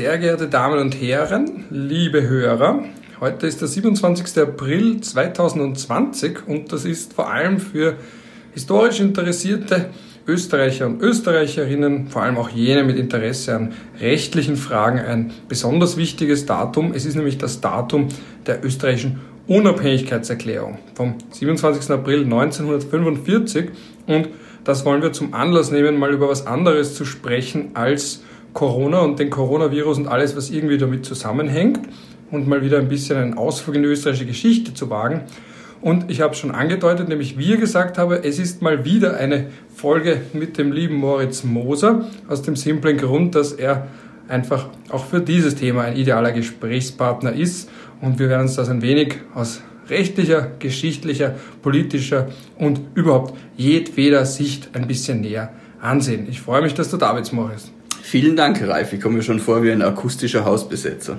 sehr geehrte Damen und Herren, liebe Hörer. Heute ist der 27. April 2020 und das ist vor allem für historisch interessierte Österreicher und Österreicherinnen, vor allem auch jene mit Interesse an rechtlichen Fragen, ein besonders wichtiges Datum. Es ist nämlich das Datum der österreichischen Unabhängigkeitserklärung vom 27. April 1945 und das wollen wir zum Anlass nehmen, mal über was anderes zu sprechen als Corona und den Coronavirus und alles, was irgendwie damit zusammenhängt und mal wieder ein bisschen einen Ausflug in die österreichische Geschichte zu wagen. Und ich habe schon angedeutet, nämlich wie gesagt habe, es ist mal wieder eine Folge mit dem lieben Moritz Moser, aus dem simplen Grund, dass er einfach auch für dieses Thema ein idealer Gesprächspartner ist. Und wir werden uns das ein wenig aus rechtlicher, geschichtlicher, politischer und überhaupt jedweder Sicht ein bisschen näher ansehen. Ich freue mich, dass du da bist, Moritz. Vielen Dank, Ralf. Ich komme mir schon vor wie ein akustischer Hausbesetzer.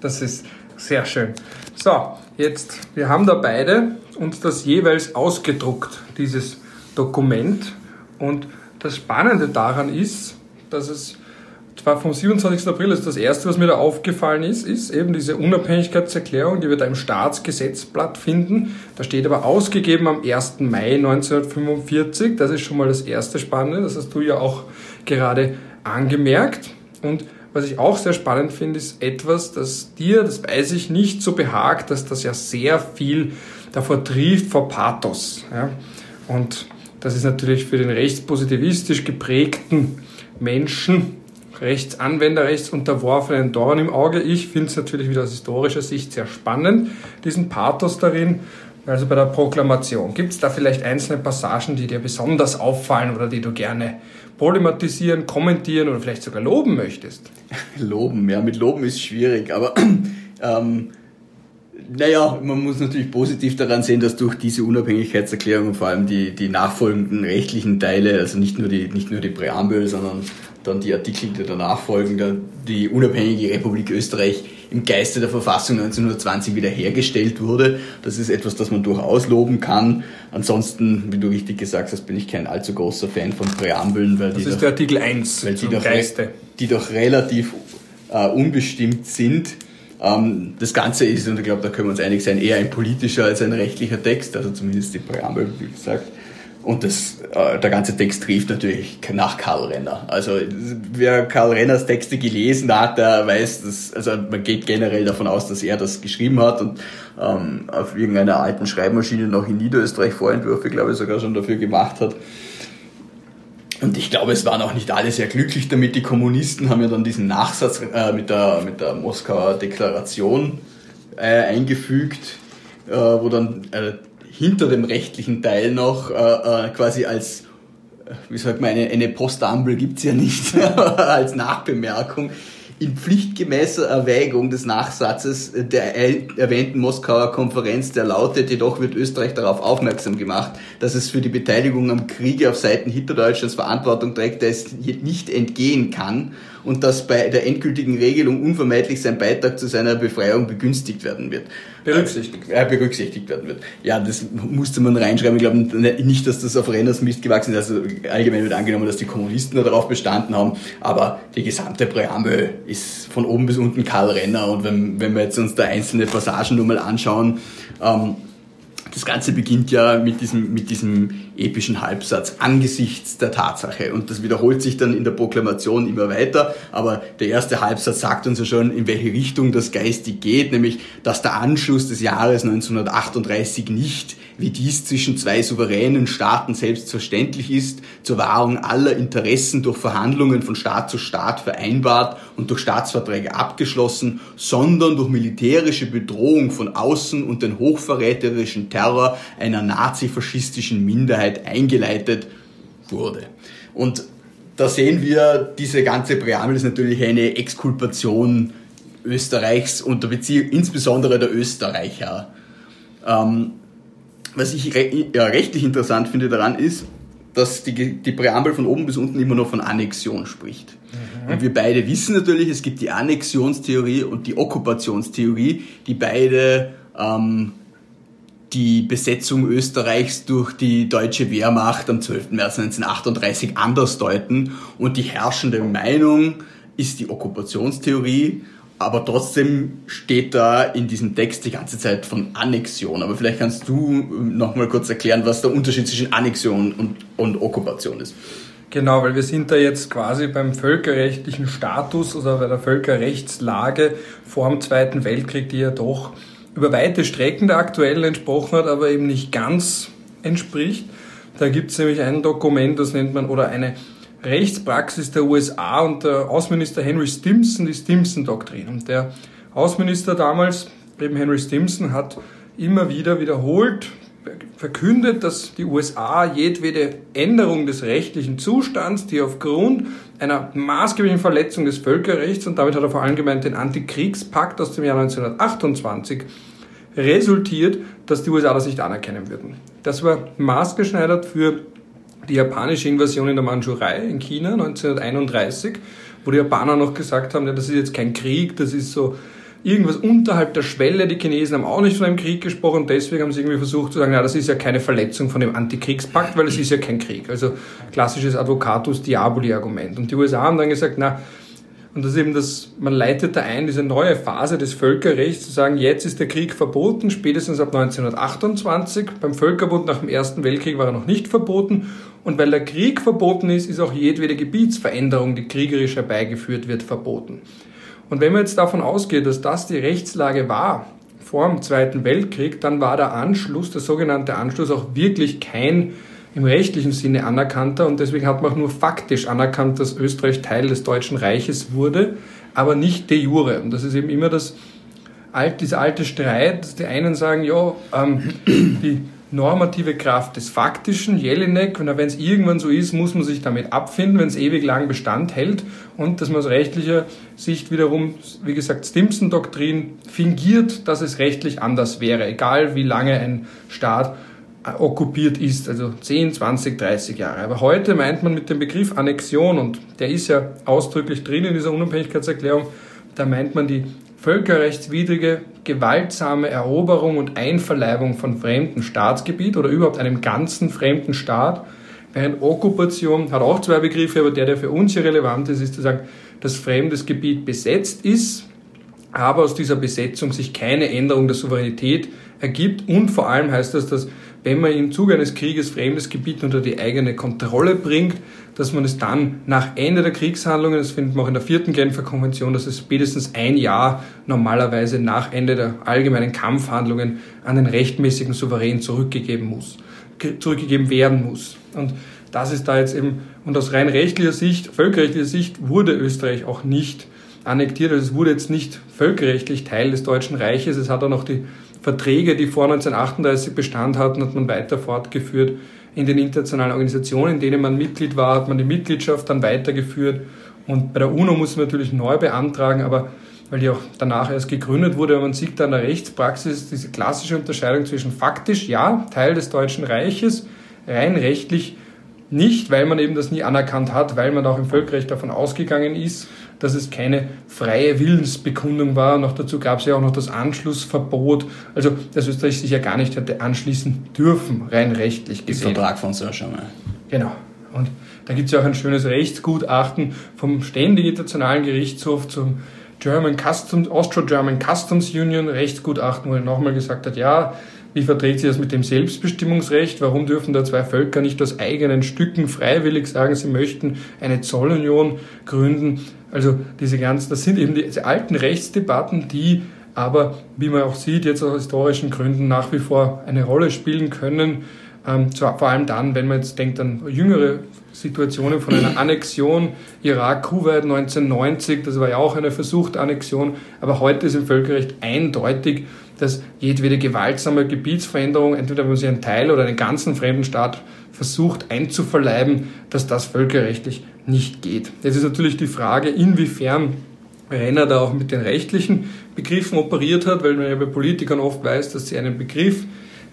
Das ist sehr schön. So, jetzt, wir haben da beide uns das jeweils ausgedruckt, dieses Dokument. Und das Spannende daran ist, dass es zwar vom 27. April, also das erste, was mir da aufgefallen ist, ist eben diese Unabhängigkeitserklärung, die wir da im Staatsgesetzblatt finden. Da steht aber ausgegeben am 1. Mai 1945. Das ist schon mal das erste Spannende. Das hast du ja auch gerade angemerkt. Und was ich auch sehr spannend finde, ist etwas, das dir, das weiß ich, nicht so behagt, dass das ja sehr viel davor trieft vor Pathos. Ja? Und das ist natürlich für den rechtspositivistisch geprägten Menschen, Rechtsanwender, Rechtsunterworfenen Dorn im Auge. Ich finde es natürlich wieder aus historischer Sicht sehr spannend, diesen Pathos darin. Also bei der Proklamation. Gibt es da vielleicht einzelne Passagen, die dir besonders auffallen oder die du gerne problematisieren, kommentieren oder vielleicht sogar loben möchtest? Loben, ja, mit Loben ist schwierig, aber ähm, naja, man muss natürlich positiv daran sehen, dass durch diese Unabhängigkeitserklärung und vor allem die, die nachfolgenden rechtlichen Teile, also nicht nur die, nicht nur die Präambel, sondern dann die Artikel, die danach folgen, die unabhängige Republik Österreich im Geiste der Verfassung 1920 wiederhergestellt wurde. Das ist etwas, das man durchaus loben kann. Ansonsten, wie du richtig gesagt hast, bin ich kein allzu großer Fan von Präambeln, weil das die ist doch, der Artikel 1 weil die doch, Geiste. die doch relativ äh, unbestimmt sind. Ähm, das Ganze ist, und ich glaube, da können wir uns einig sein, eher ein politischer als ein rechtlicher Text, also zumindest die Präambel, wie gesagt. Und das, der ganze Text trifft natürlich nach Karl Renner. Also wer Karl Renners Texte gelesen hat, der weiß, dass, also man geht generell davon aus, dass er das geschrieben hat und ähm, auf irgendeiner alten Schreibmaschine noch in Niederösterreich Vorentwürfe, glaube ich, sogar schon dafür gemacht hat. Und ich glaube, es waren auch nicht alle sehr glücklich damit. Die Kommunisten haben ja dann diesen Nachsatz äh, mit, der, mit der Moskauer Deklaration äh, eingefügt, äh, wo dann äh, hinter dem rechtlichen Teil noch äh, äh, quasi als, wie sagt man, eine, eine Postampel gibt's ja nicht, als Nachbemerkung. In pflichtgemäßer Erwägung des Nachsatzes der erwähnten Moskauer Konferenz, der lautet, jedoch wird Österreich darauf aufmerksam gemacht, dass es für die Beteiligung am Kriege auf Seiten Hitlerdeutschlands Verantwortung trägt, der es nicht entgehen kann und dass bei der endgültigen Regelung unvermeidlich sein Beitrag zu seiner Befreiung begünstigt werden wird. Berücksichtigt. Äh, berücksichtigt werden wird. Ja, das musste man reinschreiben. Ich glaube nicht, dass das auf Renners Mist gewachsen ist. Also allgemein wird angenommen, dass die Kommunisten darauf bestanden haben. Aber die gesamte Präambel ist von oben bis unten Karl Renner. Und wenn, wenn wir jetzt uns da einzelne Passagen nur mal anschauen, ähm, das Ganze beginnt ja mit diesem, mit diesem epischen Halbsatz angesichts der Tatsache. Und das wiederholt sich dann in der Proklamation immer weiter. Aber der erste Halbsatz sagt uns ja schon, in welche Richtung das geistig geht, nämlich, dass der Anschluss des Jahres 1938 nicht wie dies zwischen zwei souveränen Staaten selbstverständlich ist, zur Wahrung aller Interessen durch Verhandlungen von Staat zu Staat vereinbart und durch Staatsverträge abgeschlossen, sondern durch militärische Bedrohung von außen und den hochverräterischen Terror einer nazifaschistischen Minderheit eingeleitet wurde. Und da sehen wir, diese ganze Präambel ist natürlich eine Exkulpation Österreichs und der Beziehung, insbesondere der Österreicher. Ähm, was ich re ja, rechtlich interessant finde daran ist, dass die, die Präambel von oben bis unten immer noch von Annexion spricht. Mhm. Und wir beide wissen natürlich, es gibt die Annexionstheorie und die Okkupationstheorie, die beide ähm, die Besetzung Österreichs durch die deutsche Wehrmacht am 12. März 1938 anders deuten und die herrschende Meinung ist die Okkupationstheorie, aber trotzdem steht da in diesem Text die ganze Zeit von Annexion. Aber vielleicht kannst du nochmal kurz erklären, was der Unterschied zwischen Annexion und, und Okkupation ist. Genau, weil wir sind da jetzt quasi beim völkerrechtlichen Status oder bei der Völkerrechtslage vor dem Zweiten Weltkrieg, die ja doch über weite Strecken der aktuellen entsprochen hat, aber eben nicht ganz entspricht. Da gibt es nämlich ein Dokument, das nennt man, oder eine Rechtspraxis der USA und der Außenminister Henry Stimson, die Stimson-Doktrin. Und der Außenminister damals, eben Henry Stimson, hat immer wieder wiederholt verkündet, dass die USA jedwede Änderung des rechtlichen Zustands, die aufgrund einer maßgeblichen Verletzung des Völkerrechts, und damit hat er vor allem gemeint den Antikriegspakt aus dem Jahr 1928, resultiert, dass die USA das nicht anerkennen würden. Das war maßgeschneidert für die japanische Invasion in der Mandschurei in China 1931, wo die Japaner noch gesagt haben, ja, das ist jetzt kein Krieg, das ist so irgendwas unterhalb der Schwelle. Die Chinesen haben auch nicht von einem Krieg gesprochen, deswegen haben sie irgendwie versucht zu sagen, ja, das ist ja keine Verletzung von dem Antikriegspakt, weil es ist ja kein Krieg. Also klassisches Advocatus Diaboli Argument. Und die USA haben dann gesagt, na, und das ist eben das, man leitet da ein, diese neue Phase des Völkerrechts, zu sagen, jetzt ist der Krieg verboten, spätestens ab 1928. Beim Völkerbund nach dem Ersten Weltkrieg war er noch nicht verboten. Und weil der Krieg verboten ist, ist auch jedwede Gebietsveränderung, die kriegerisch herbeigeführt wird, verboten. Und wenn man jetzt davon ausgeht, dass das die Rechtslage war vor dem Zweiten Weltkrieg, dann war der Anschluss, der sogenannte Anschluss, auch wirklich kein im rechtlichen Sinne anerkannter und deswegen hat man auch nur faktisch anerkannt, dass Österreich Teil des Deutschen Reiches wurde, aber nicht de jure. Und das ist eben immer das, dieser alte Streit, dass die einen sagen, ja, ähm, die normative Kraft des Faktischen, Jelinek, wenn es irgendwann so ist, muss man sich damit abfinden, wenn es ewig lang Bestand hält und dass man aus rechtlicher Sicht wiederum, wie gesagt, Stimson-Doktrin fingiert, dass es rechtlich anders wäre, egal wie lange ein Staat äh, okkupiert ist, also 10, 20, 30 Jahre. Aber heute meint man mit dem Begriff Annexion, und der ist ja ausdrücklich drin in dieser Unabhängigkeitserklärung, da meint man die völkerrechtswidrige, gewaltsame Eroberung und Einverleibung von fremdem Staatsgebiet oder überhaupt einem ganzen fremden Staat. Während Okkupation hat auch zwei Begriffe, aber der, der für uns hier relevant ist, ist zu sagen, dass fremdes Gebiet besetzt ist, aber aus dieser Besetzung sich keine Änderung der Souveränität ergibt und vor allem heißt das, dass wenn man im Zuge eines Krieges fremdes Gebiet unter die eigene Kontrolle bringt, dass man es dann nach Ende der Kriegshandlungen, das findet man auch in der vierten Genfer Konvention, dass es spätestens ein Jahr normalerweise nach Ende der allgemeinen Kampfhandlungen an den rechtmäßigen Souverän zurückgegeben muss, zurückgegeben werden muss. Und das ist da jetzt eben, und aus rein rechtlicher Sicht, völkerrechtlicher Sicht wurde Österreich auch nicht annektiert, also es wurde jetzt nicht völkerrechtlich Teil des Deutschen Reiches, es hat auch noch die Verträge, die vor 1938 Bestand hatten, hat man weiter fortgeführt in den internationalen Organisationen, in denen man Mitglied war, hat man die Mitgliedschaft dann weitergeführt. Und bei der UNO muss man natürlich neu beantragen, aber weil die auch danach erst gegründet wurde, man sieht da in der Rechtspraxis diese klassische Unterscheidung zwischen faktisch, ja, Teil des Deutschen Reiches, rein rechtlich nicht, weil man eben das nie anerkannt hat, weil man auch im Völkerrecht davon ausgegangen ist, dass es keine freie Willensbekundung war. Noch dazu gab es ja auch noch das Anschlussverbot. Also, dass Österreich sich ja gar nicht hätte anschließen dürfen, rein rechtlich gesehen. Der Vertrag von Saint-Germain. Genau. Und da gibt es ja auch ein schönes Rechtsgutachten vom Ständigen Internationalen Gerichtshof zum German Customs, Austro-German Customs Union Rechtsgutachten, wo er nochmal gesagt hat, ja, wie verträgt sich das mit dem Selbstbestimmungsrecht? Warum dürfen da zwei Völker nicht aus eigenen Stücken freiwillig sagen, sie möchten eine Zollunion gründen? Also diese ganzen, das sind eben diese alten Rechtsdebatten, die aber, wie man auch sieht, jetzt aus historischen Gründen nach wie vor eine Rolle spielen können. Ähm, vor allem dann, wenn man jetzt denkt an jüngere Situationen von einer Annexion, Irak, Kuwait 1990, das war ja auch eine versuchte Annexion, aber heute ist im Völkerrecht eindeutig, dass jedwede gewaltsame Gebietsveränderung, entweder wenn man sich einen Teil oder einen ganzen fremden Staat versucht einzuverleiben, dass das völkerrechtlich nicht geht. Jetzt ist natürlich die Frage, inwiefern Renner da auch mit den rechtlichen Begriffen operiert hat, weil man ja bei Politikern oft weiß, dass sie einen Begriff,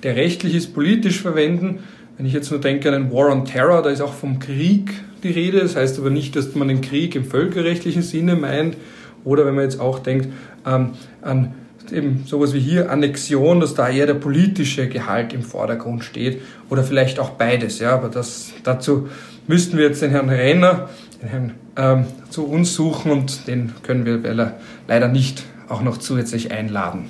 der rechtlich ist, politisch verwenden. Wenn ich jetzt nur denke an den War on Terror, da ist auch vom Krieg die Rede. Das heißt aber nicht, dass man den Krieg im völkerrechtlichen Sinne meint. Oder wenn man jetzt auch denkt ähm, an eben sowas wie hier Annexion, dass da eher der politische Gehalt im Vordergrund steht oder vielleicht auch beides. Ja, aber das, dazu müssten wir jetzt den Herrn Renner den Herrn ähm, zu uns suchen und den können wir leider nicht auch noch zusätzlich einladen.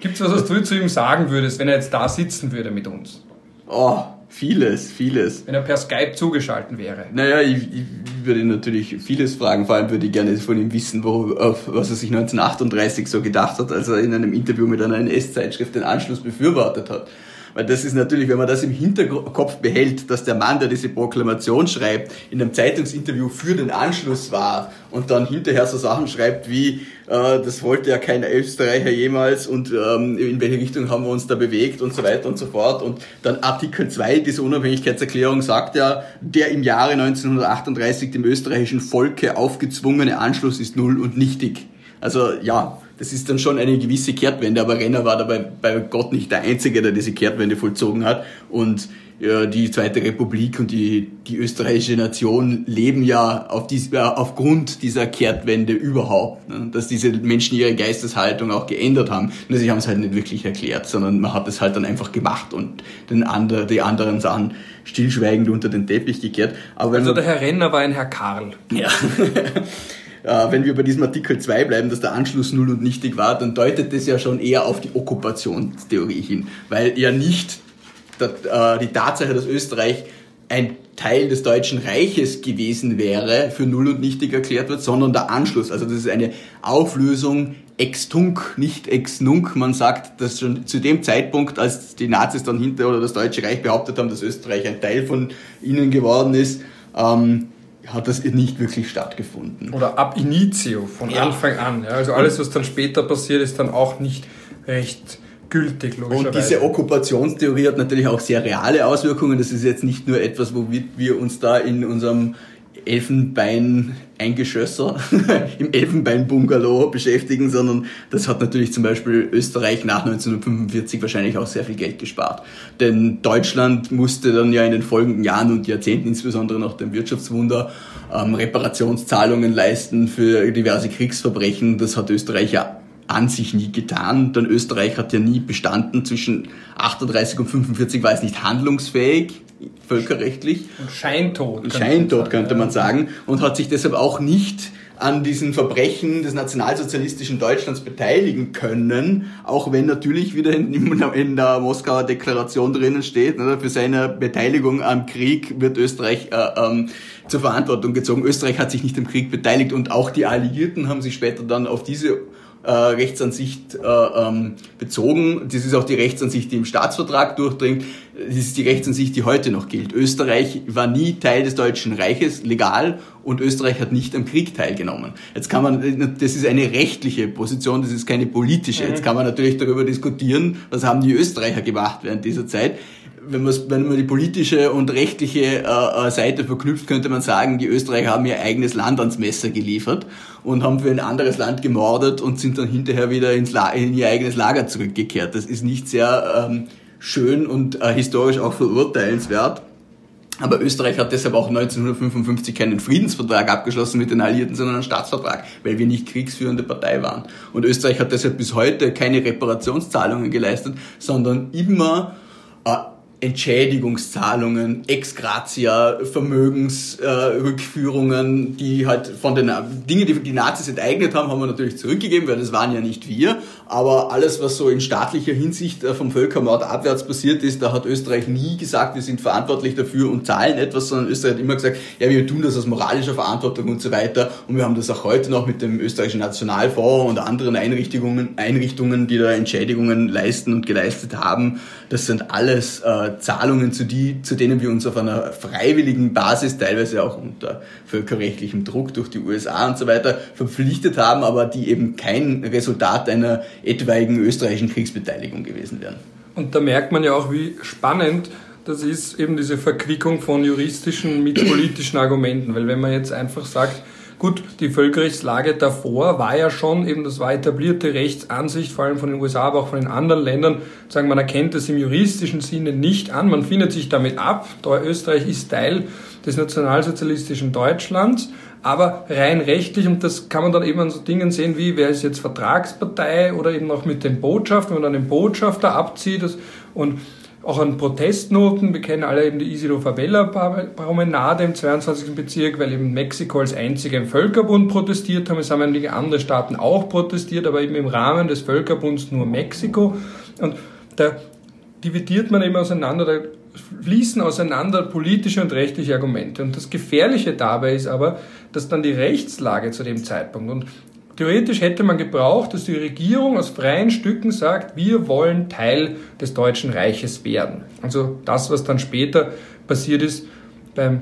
Gibt es was, was du zu ihm sagen würdest, wenn er jetzt da sitzen würde mit uns? Oh, vieles, vieles. Wenn er per Skype zugeschaltet wäre. Naja, ich, ich würde ihn natürlich vieles fragen. Vor allem würde ich gerne von ihm wissen, wo, was er sich 1938 so gedacht hat, als er in einem Interview mit einer NS-Zeitschrift den Anschluss befürwortet hat. Weil das ist natürlich, wenn man das im Hinterkopf behält, dass der Mann, der diese Proklamation schreibt, in einem Zeitungsinterview für den Anschluss war und dann hinterher so Sachen schreibt wie, äh, das wollte ja kein Österreicher jemals und ähm, in welche Richtung haben wir uns da bewegt und so weiter und so fort. Und dann Artikel 2 dieser Unabhängigkeitserklärung sagt ja, der im Jahre 1938 dem österreichischen Volke aufgezwungene Anschluss ist null und nichtig. Also ja, das ist dann schon eine gewisse Kehrtwende, aber Renner war dabei bei Gott nicht der Einzige, der diese Kehrtwende vollzogen hat. Und ja, die Zweite Republik und die, die österreichische Nation leben ja auf dies, äh, aufgrund dieser Kehrtwende überhaupt, ne? dass diese Menschen ihre Geisteshaltung auch geändert haben. Nur sie haben es halt nicht wirklich erklärt, sondern man hat es halt dann einfach gemacht und den andre, die anderen Sachen stillschweigend unter den Teppich gekehrt. Aber also der Herr Renner war ein Herr Karl. Ja. äh, wenn wir bei diesem Artikel 2 bleiben, dass der Anschluss null und nichtig war, dann deutet das ja schon eher auf die Okkupationstheorie hin, weil ja nicht äh, die Tatsache, dass Österreich ein Teil des Deutschen Reiches gewesen wäre, für null und nichtig erklärt wird, sondern der Anschluss. Also das ist eine Auflösung ex tunc, nicht ex nunc. Man sagt, dass schon zu dem Zeitpunkt, als die Nazis dann hinter oder das Deutsche Reich behauptet haben, dass Österreich ein Teil von ihnen geworden ist, ähm, hat das nicht wirklich stattgefunden. Oder ab initio, von ja. Anfang an. Ja. Also alles, was dann später passiert, ist dann auch nicht recht gültig, logischerweise. Und diese Okkupationstheorie hat natürlich auch sehr reale Auswirkungen. Das ist jetzt nicht nur etwas, womit wir uns da in unserem Elfenbein Eingeschösser im Elfenbein-Bungalow beschäftigen, sondern das hat natürlich zum Beispiel Österreich nach 1945 wahrscheinlich auch sehr viel Geld gespart. Denn Deutschland musste dann ja in den folgenden Jahren und Jahrzehnten, insbesondere nach dem Wirtschaftswunder, ähm, Reparationszahlungen leisten für diverse Kriegsverbrechen. Das hat Österreich ja an sich nie getan, denn Österreich hat ja nie bestanden. Zwischen 38 und 45 war es nicht handlungsfähig, völkerrechtlich. Und scheintot. Scheintot könnte man sagen. Und hat sich deshalb auch nicht an diesen Verbrechen des nationalsozialistischen Deutschlands beteiligen können, auch wenn natürlich wieder in, in der Moskauer Deklaration drinnen steht, ne, für seine Beteiligung am Krieg wird Österreich äh, ähm, zur Verantwortung gezogen. Österreich hat sich nicht am Krieg beteiligt und auch die Alliierten haben sich später dann auf diese äh, Rechtsansicht äh, ähm, bezogen. Das ist auch die Rechtsansicht, die im Staatsvertrag durchdringt. Das ist die Rechtsansicht, die heute noch gilt. Österreich war nie Teil des Deutschen Reiches legal und Österreich hat nicht am Krieg teilgenommen. Jetzt kann man, das ist eine rechtliche Position, das ist keine politische. Jetzt kann man natürlich darüber diskutieren, was haben die Österreicher gemacht während dieser Zeit wenn, wenn man die politische und rechtliche äh, äh, Seite verknüpft, könnte man sagen, die Österreicher haben ihr eigenes Land ans Messer geliefert und haben für ein anderes Land gemordet und sind dann hinterher wieder ins La in ihr eigenes Lager zurückgekehrt. Das ist nicht sehr ähm, schön und äh, historisch auch verurteilenswert. Aber Österreich hat deshalb auch 1955 keinen Friedensvertrag abgeschlossen mit den Alliierten, sondern einen Staatsvertrag, weil wir nicht kriegsführende Partei waren. Und Österreich hat deshalb bis heute keine Reparationszahlungen geleistet, sondern immer äh, Entschädigungszahlungen, ex gratia, Vermögensrückführungen, äh, die halt von den Dingen, die die Nazis enteignet haben, haben wir natürlich zurückgegeben, weil das waren ja nicht wir. Aber alles, was so in staatlicher Hinsicht äh, vom Völkermord abwärts passiert ist, da hat Österreich nie gesagt, wir sind verantwortlich dafür und zahlen etwas, sondern Österreich hat immer gesagt, ja, wir tun das aus moralischer Verantwortung und so weiter. Und wir haben das auch heute noch mit dem österreichischen Nationalfonds und anderen Einrichtungen, Einrichtungen, die da Entschädigungen leisten und geleistet haben. Das sind alles äh, Zahlungen, zu, die, zu denen wir uns auf einer freiwilligen Basis, teilweise auch unter völkerrechtlichem Druck durch die USA und so weiter, verpflichtet haben, aber die eben kein Resultat einer etwaigen österreichischen Kriegsbeteiligung gewesen wären. Und da merkt man ja auch, wie spannend das ist eben diese Verquickung von juristischen mit politischen Argumenten. Weil wenn man jetzt einfach sagt, Gut, die Völkerrechtslage davor war ja schon, eben das war etablierte Rechtsansicht, vor allem von den USA, aber auch von den anderen Ländern, sagen, man erkennt das im juristischen Sinne nicht an, man findet sich damit ab, Österreich ist Teil des nationalsozialistischen Deutschlands, aber rein rechtlich, und das kann man dann eben an so Dingen sehen wie, wer ist jetzt Vertragspartei oder eben auch mit den Botschaften, wenn man dann den Botschafter abzieht und auch an Protestnoten. Wir kennen alle eben die Isidro Favela Promenade im 22. Bezirk, weil eben Mexiko als einziger im Völkerbund protestiert haben. Es haben einige andere Staaten auch protestiert, aber eben im Rahmen des Völkerbunds nur Mexiko. Und da dividiert man eben auseinander, da fließen auseinander politische und rechtliche Argumente. Und das Gefährliche dabei ist aber, dass dann die Rechtslage zu dem Zeitpunkt und Theoretisch hätte man gebraucht, dass die Regierung aus freien Stücken sagt, wir wollen Teil des Deutschen Reiches werden. Also das, was dann später passiert ist beim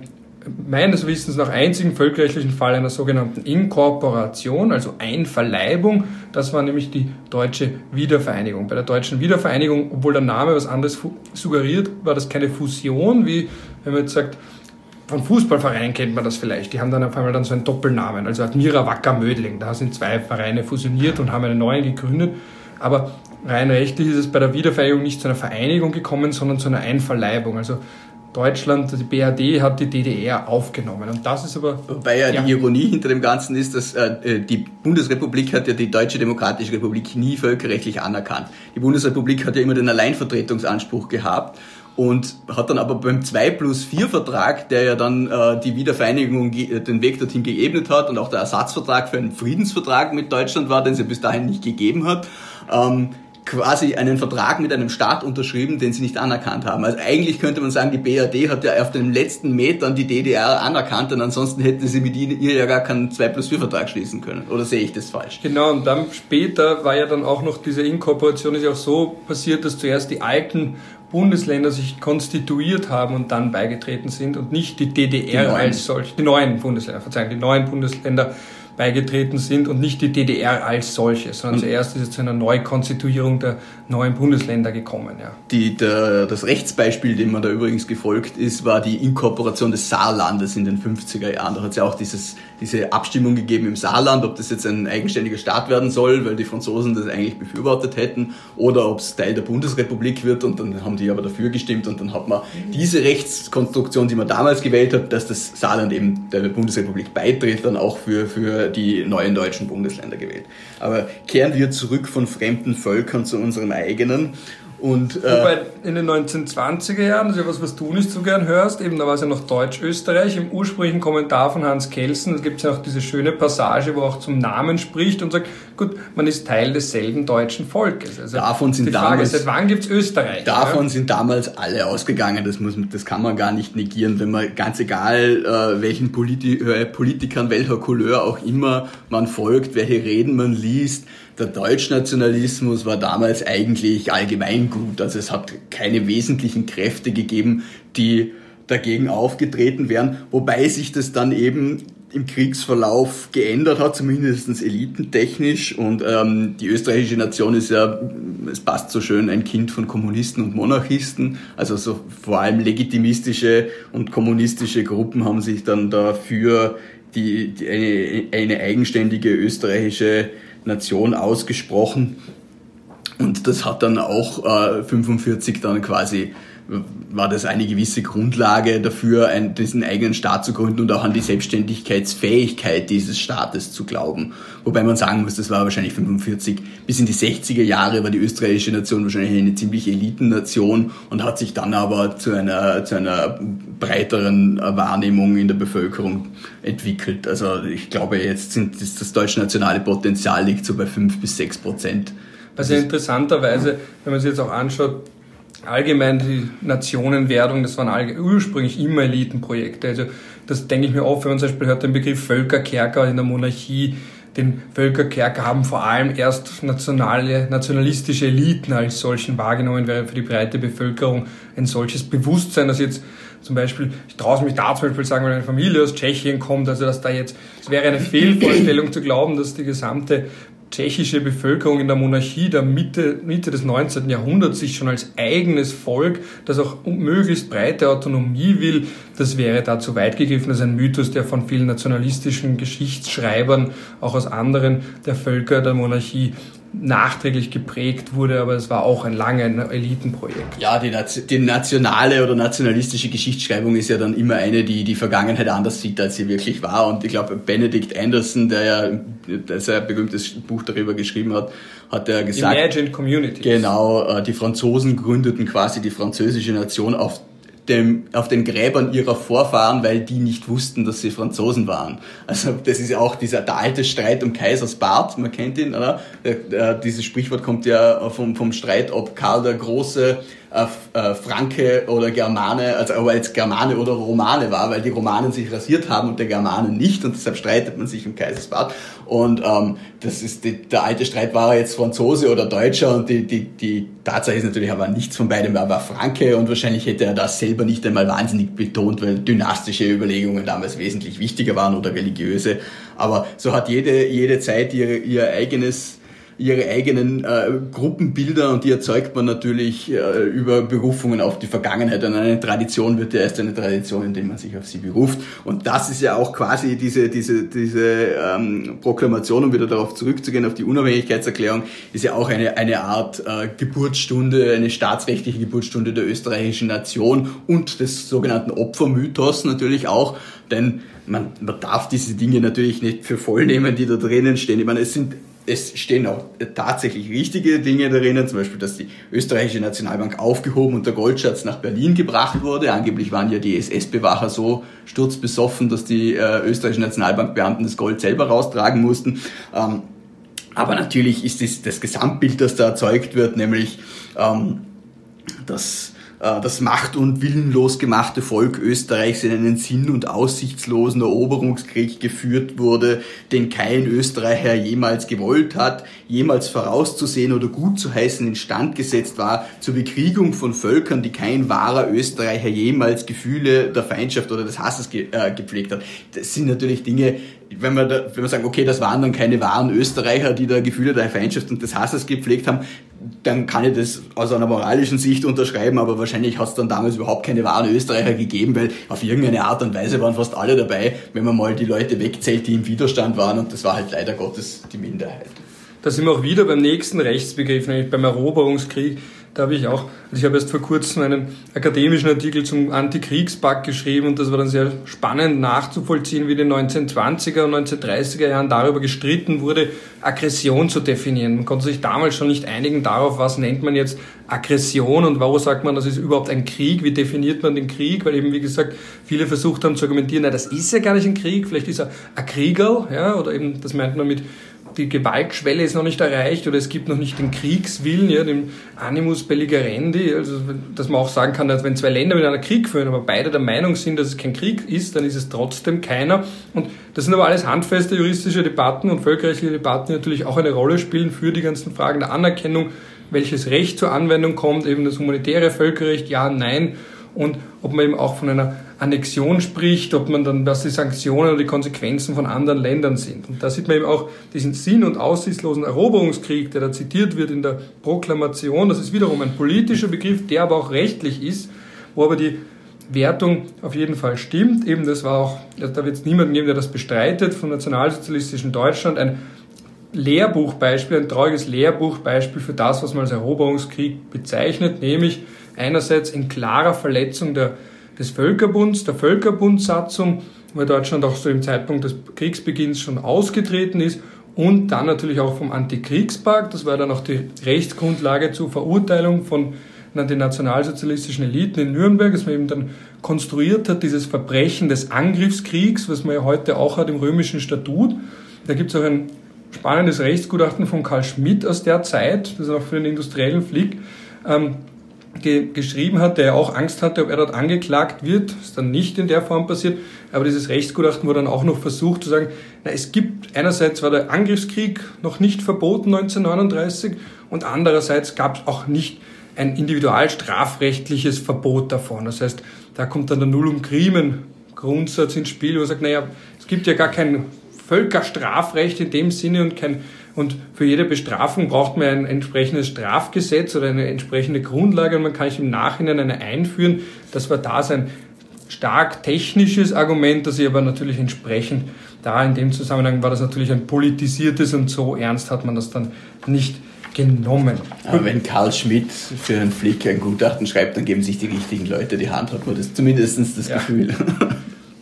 meines Wissens nach einzigen völkerrechtlichen Fall einer sogenannten Inkorporation, also Einverleibung. Das war nämlich die deutsche Wiedervereinigung. Bei der deutschen Wiedervereinigung, obwohl der Name was anderes suggeriert, war das keine Fusion, wie wenn man jetzt sagt, von Fußballvereinen kennt man das vielleicht. Die haben dann auf einmal dann so einen Doppelnamen, also Admira Wacker Mödling. Da sind zwei Vereine fusioniert und haben einen neuen gegründet. Aber rein rechtlich ist es bei der Wiedervereinigung nicht zu einer Vereinigung gekommen, sondern zu einer Einverleibung. Also Deutschland, die BRD hat die DDR aufgenommen. Und das ist aber. Wobei ja, ja. die Ironie hinter dem Ganzen ist, dass äh, die Bundesrepublik hat ja die Deutsche Demokratische Republik nie völkerrechtlich anerkannt. Die Bundesrepublik hat ja immer den Alleinvertretungsanspruch gehabt und hat dann aber beim 2 plus 4 Vertrag, der ja dann äh, die Wiedervereinigung den Weg dorthin geebnet hat und auch der Ersatzvertrag für einen Friedensvertrag mit Deutschland war, den ja bis dahin nicht gegeben hat, ähm, quasi einen Vertrag mit einem Staat unterschrieben, den sie nicht anerkannt haben. Also eigentlich könnte man sagen, die BRD hat ja auf den letzten Metern die DDR anerkannt und ansonsten hätte sie mit ihr ja gar keinen 2 plus 4 Vertrag schließen können. Oder sehe ich das falsch? Genau, und dann später war ja dann auch noch diese Inkorporation ist ja auch so passiert, dass zuerst die alten Bundesländer sich konstituiert haben und dann beigetreten sind und nicht die DDR die als solch, die neuen Bundesländer, verzeihen, die neuen Bundesländer beigetreten sind und nicht die DDR als solche, sondern zuerst ist es zu einer Neukonstituierung der neuen Bundesländer gekommen. Ja. Die, der, das Rechtsbeispiel, dem man da übrigens gefolgt ist, war die Inkorporation des Saarlandes in den 50er Jahren. Da hat es ja auch dieses, diese Abstimmung gegeben im Saarland, ob das jetzt ein eigenständiger Staat werden soll, weil die Franzosen das eigentlich befürwortet hätten, oder ob es Teil der Bundesrepublik wird und dann haben die aber dafür gestimmt und dann hat man diese Rechtskonstruktion, die man damals gewählt hat, dass das Saarland eben der Bundesrepublik beitritt, dann auch für, für die neuen deutschen Bundesländer gewählt. Aber kehren wir zurück von fremden Völkern zu unserem eigenen. Und, äh, Wobei in den 1920er Jahren, das ist ja was, was du nicht so gern hörst, eben da war es ja noch Deutsch-Österreich. Im ursprünglichen Kommentar von Hans Kelsen gibt es ja auch diese schöne Passage, wo er auch zum Namen spricht und sagt, gut, man ist Teil desselben deutschen Volkes. Also davon sind die Frage damals, seit wann gibt es Österreich? Davon ja? sind damals alle ausgegangen, das, muss, das kann man gar nicht negieren, wenn man ganz egal, äh, welchen Politi äh, Politikern, welcher Couleur auch immer man folgt, welche Reden man liest, der Deutschnationalismus war damals eigentlich allgemein gut. Also es hat keine wesentlichen Kräfte gegeben, die dagegen aufgetreten wären, wobei sich das dann eben im Kriegsverlauf geändert hat, zumindest elitentechnisch. Und ähm, die österreichische Nation ist ja, es passt so schön, ein Kind von Kommunisten und Monarchisten. Also so vor allem legitimistische und kommunistische Gruppen haben sich dann dafür die, die eine, eine eigenständige österreichische Nation ausgesprochen. Und das hat dann auch äh, 45 dann quasi war das eine gewisse Grundlage dafür, einen, diesen eigenen Staat zu gründen und auch an die Selbstständigkeitsfähigkeit dieses Staates zu glauben. Wobei man sagen muss, das war wahrscheinlich 45 bis in die 60er Jahre war die österreichische Nation wahrscheinlich eine ziemliche Elitennation und hat sich dann aber zu einer, zu einer breiteren Wahrnehmung in der Bevölkerung entwickelt. Also ich glaube, jetzt sind das, das deutsche nationale Potenzial liegt so bei 5 bis 6 Prozent. Also interessanterweise, wenn man sich jetzt auch anschaut, allgemein die Nationenwerdung, das waren ursprünglich immer Elitenprojekte. Also das denke ich mir oft, wenn man zum Beispiel hört den Begriff Völkerkerker in der Monarchie, den Völkerkerker haben vor allem erst nationale, nationalistische Eliten als solchen wahrgenommen, während für die breite Bevölkerung ein solches Bewusstsein, dass jetzt zum Beispiel, ich traue mich da zum Beispiel sagen, wenn eine Familie aus Tschechien kommt, also dass da jetzt, es wäre eine Fehlvorstellung zu glauben, dass die gesamte tschechische Bevölkerung in der Monarchie der Mitte, Mitte des 19. Jahrhunderts sich schon als eigenes Volk, das auch möglichst breite Autonomie will, das wäre da zu weit gegriffen. Das ist ein Mythos, der von vielen nationalistischen Geschichtsschreibern, auch aus anderen der Völker der Monarchie nachträglich geprägt wurde, aber es war auch ein langes Elitenprojekt. Ja, die, die, nationale oder nationalistische Geschichtsschreibung ist ja dann immer eine, die die Vergangenheit anders sieht, als sie wirklich war. Und ich glaube, Benedict Anderson, der ja der ein berühmtes Buch darüber geschrieben hat, hat er gesagt. Imagined Communities. Genau, äh, die Franzosen gründeten quasi die französische Nation auf dem, auf den Gräbern ihrer Vorfahren, weil die nicht wussten, dass sie Franzosen waren. Also das ist ja auch dieser der alte Streit um Kaisers Bart, man kennt ihn, oder? Äh, dieses Sprichwort kommt ja vom, vom Streit, ob Karl der Große äh, äh, Franke oder Germane, also als Germane oder Romane war, weil die Romanen sich rasiert haben und der Germanen nicht und deshalb streitet man sich im Kaisersbad. Und ähm, das ist die, der alte Streit war er jetzt Franzose oder Deutscher und die, die, die Tatsache ist natürlich, er war nichts von beidem, er war Franke und wahrscheinlich hätte er das selber nicht einmal wahnsinnig betont, weil dynastische Überlegungen damals wesentlich wichtiger waren oder religiöse. Aber so hat jede, jede Zeit ihr, ihr eigenes ihre eigenen äh, Gruppenbilder und die erzeugt man natürlich äh, über Berufungen auf die Vergangenheit. Und eine Tradition wird ja erst eine Tradition, indem man sich auf sie beruft. Und das ist ja auch quasi diese, diese, diese ähm, Proklamation, um wieder darauf zurückzugehen, auf die Unabhängigkeitserklärung, ist ja auch eine, eine Art äh, Geburtsstunde, eine staatsrechtliche Geburtsstunde der österreichischen Nation und des sogenannten Opfermythos natürlich auch, denn man, man darf diese Dinge natürlich nicht für voll nehmen, die da drinnen stehen. Ich meine, es sind es stehen auch tatsächlich richtige Dinge darin, zum Beispiel, dass die österreichische Nationalbank aufgehoben und der Goldschatz nach Berlin gebracht wurde. Angeblich waren ja die SS-Bewacher so sturzbesoffen, dass die äh, österreichischen Nationalbankbeamten das Gold selber raustragen mussten. Ähm, aber natürlich ist das, das Gesamtbild, das da erzeugt wird, nämlich ähm, dass das macht- und willenlos gemachte Volk Österreichs in einen sinn- und aussichtslosen Eroberungskrieg geführt wurde, den kein Österreicher jemals gewollt hat, jemals vorauszusehen oder gut zu heißen instand gesetzt war, zur Bekriegung von Völkern, die kein wahrer Österreicher jemals Gefühle der Feindschaft oder des Hasses ge äh, gepflegt hat. Das sind natürlich Dinge, wenn wir, da, wenn wir sagen, okay, das waren dann keine wahren Österreicher, die da Gefühle der Feindschaft und des Hasses gepflegt haben, dann kann ich das aus einer moralischen Sicht unterschreiben, aber wahrscheinlich hat es dann damals überhaupt keine wahren Österreicher gegeben, weil auf irgendeine Art und Weise waren fast alle dabei, wenn man mal die Leute wegzählt, die im Widerstand waren und das war halt leider Gottes die Minderheit. Da sind wir auch wieder beim nächsten Rechtsbegriff, nämlich beim Eroberungskrieg. Da habe ich auch, also ich habe erst vor kurzem einen akademischen Artikel zum Antikriegspakt geschrieben und das war dann sehr spannend nachzuvollziehen, wie in den 1920er und 1930er Jahren darüber gestritten wurde, Aggression zu definieren. Man konnte sich damals schon nicht einigen darauf, was nennt man jetzt Aggression und warum sagt man, das ist überhaupt ein Krieg, wie definiert man den Krieg, weil eben, wie gesagt, viele versucht haben zu argumentieren, na, das ist ja gar nicht ein Krieg, vielleicht ist er ein Krieger, ja, oder eben, das meint man mit die Gewaltschwelle ist noch nicht erreicht oder es gibt noch nicht den Kriegswillen, ja, den Animus belligerendi, also dass man auch sagen kann, dass wenn zwei Länder miteinander Krieg führen, aber beide der Meinung sind, dass es kein Krieg ist, dann ist es trotzdem keiner. Und das sind aber alles handfeste juristische Debatten und völkerrechtliche Debatten, die natürlich auch eine Rolle spielen für die ganzen Fragen der Anerkennung, welches Recht zur Anwendung kommt, eben das humanitäre Völkerrecht, ja, nein, und ob man eben auch von einer Annexion spricht, ob man dann, was die Sanktionen oder die Konsequenzen von anderen Ländern sind. Und da sieht man eben auch diesen sinn- und aussichtslosen Eroberungskrieg, der da zitiert wird in der Proklamation. Das ist wiederum ein politischer Begriff, der aber auch rechtlich ist, wo aber die Wertung auf jeden Fall stimmt. Eben das war auch, da wird es niemanden geben, der das bestreitet, vom nationalsozialistischen Deutschland ein Lehrbuchbeispiel, ein trauriges Lehrbuchbeispiel für das, was man als Eroberungskrieg bezeichnet, nämlich einerseits in klarer Verletzung der des Völkerbunds, der Völkerbundssatzung, weil Deutschland auch so im Zeitpunkt des Kriegsbeginns schon ausgetreten ist und dann natürlich auch vom Antikriegspakt, das war dann auch die Rechtsgrundlage zur Verurteilung von den nationalsozialistischen Eliten in Nürnberg, dass man eben dann konstruiert hat, dieses Verbrechen des Angriffskriegs, was man ja heute auch hat im römischen Statut. Da gibt es auch ein spannendes Rechtsgutachten von Karl Schmidt aus der Zeit, das ist auch für den industriellen Flick, ähm, ge geschrieben hat, der ja auch Angst hatte, ob er dort angeklagt wird. Ist dann nicht in der Form passiert. Aber dieses Rechtsgutachten wurde dann auch noch versucht zu sagen, na, es gibt einerseits war der Angriffskrieg noch nicht verboten 1939 und andererseits gab es auch nicht ein individualstrafrechtliches Verbot davon. Das heißt, da kommt dann der Nullum Crimen Grundsatz ins Spiel, wo man sagt, naja, es gibt ja gar kein Völkerstrafrecht in dem Sinne und kein und für jede Bestrafung braucht man ein entsprechendes Strafgesetz oder eine entsprechende Grundlage und man kann sich im Nachhinein eine einführen. Das war da sein stark technisches Argument, das ich aber natürlich entsprechend da in dem Zusammenhang war das natürlich ein politisiertes und so ernst hat man das dann nicht genommen. Aber wenn Karl Schmidt für einen Flick ein Gutachten schreibt, dann geben sich die richtigen Leute die Hand, hat man das zumindest das ja. Gefühl.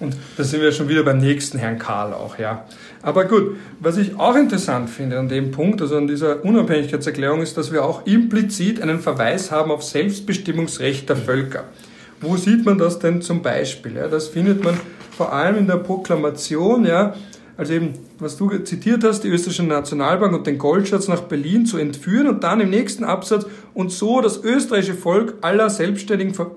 Und da sind wir schon wieder beim nächsten Herrn Karl auch, ja. Aber gut, was ich auch interessant finde an dem Punkt, also an dieser Unabhängigkeitserklärung, ist, dass wir auch implizit einen Verweis haben auf Selbstbestimmungsrecht der Völker. Wo sieht man das denn zum Beispiel? Ja, das findet man vor allem in der Proklamation, ja, also eben, was du zitiert hast, die österreichische Nationalbank und den Goldschatz nach Berlin zu entführen und dann im nächsten Absatz und so das österreichische Volk aller selbstständigen Ver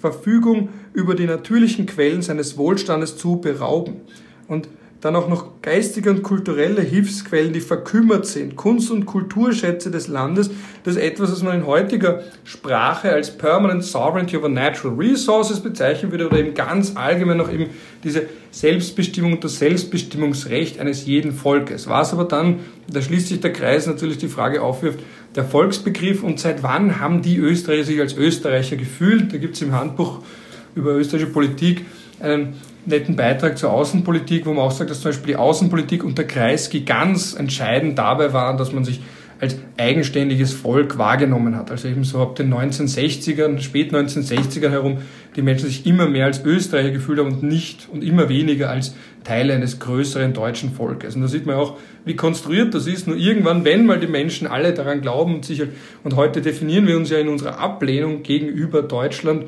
Verfügung über die natürlichen Quellen seines Wohlstandes zu berauben. Und dann auch noch geistige und kulturelle Hilfsquellen, die verkümmert sind, Kunst- und Kulturschätze des Landes, das ist etwas, was man in heutiger Sprache als Permanent Sovereignty over Natural Resources bezeichnen würde oder eben ganz allgemein noch eben diese Selbstbestimmung und das Selbstbestimmungsrecht eines jeden Volkes. Was aber dann, da schließt sich der Kreis natürlich die Frage aufwirft, der Volksbegriff und seit wann haben die Österreicher sich als Österreicher gefühlt? Da gibt es im Handbuch über österreichische Politik einen netten Beitrag zur Außenpolitik, wo man auch sagt, dass zum Beispiel die Außenpolitik und der Kreisky ganz entscheidend dabei waren, dass man sich als eigenständiges Volk wahrgenommen hat. Also eben so ab den 1960ern, spät 1960ern herum, die Menschen sich immer mehr als Österreicher gefühlt haben und nicht und immer weniger als Teile eines größeren deutschen Volkes. Und da sieht man auch, wie konstruiert das ist. Nur irgendwann, wenn mal die Menschen alle daran glauben und sicher, und heute definieren wir uns ja in unserer Ablehnung gegenüber Deutschland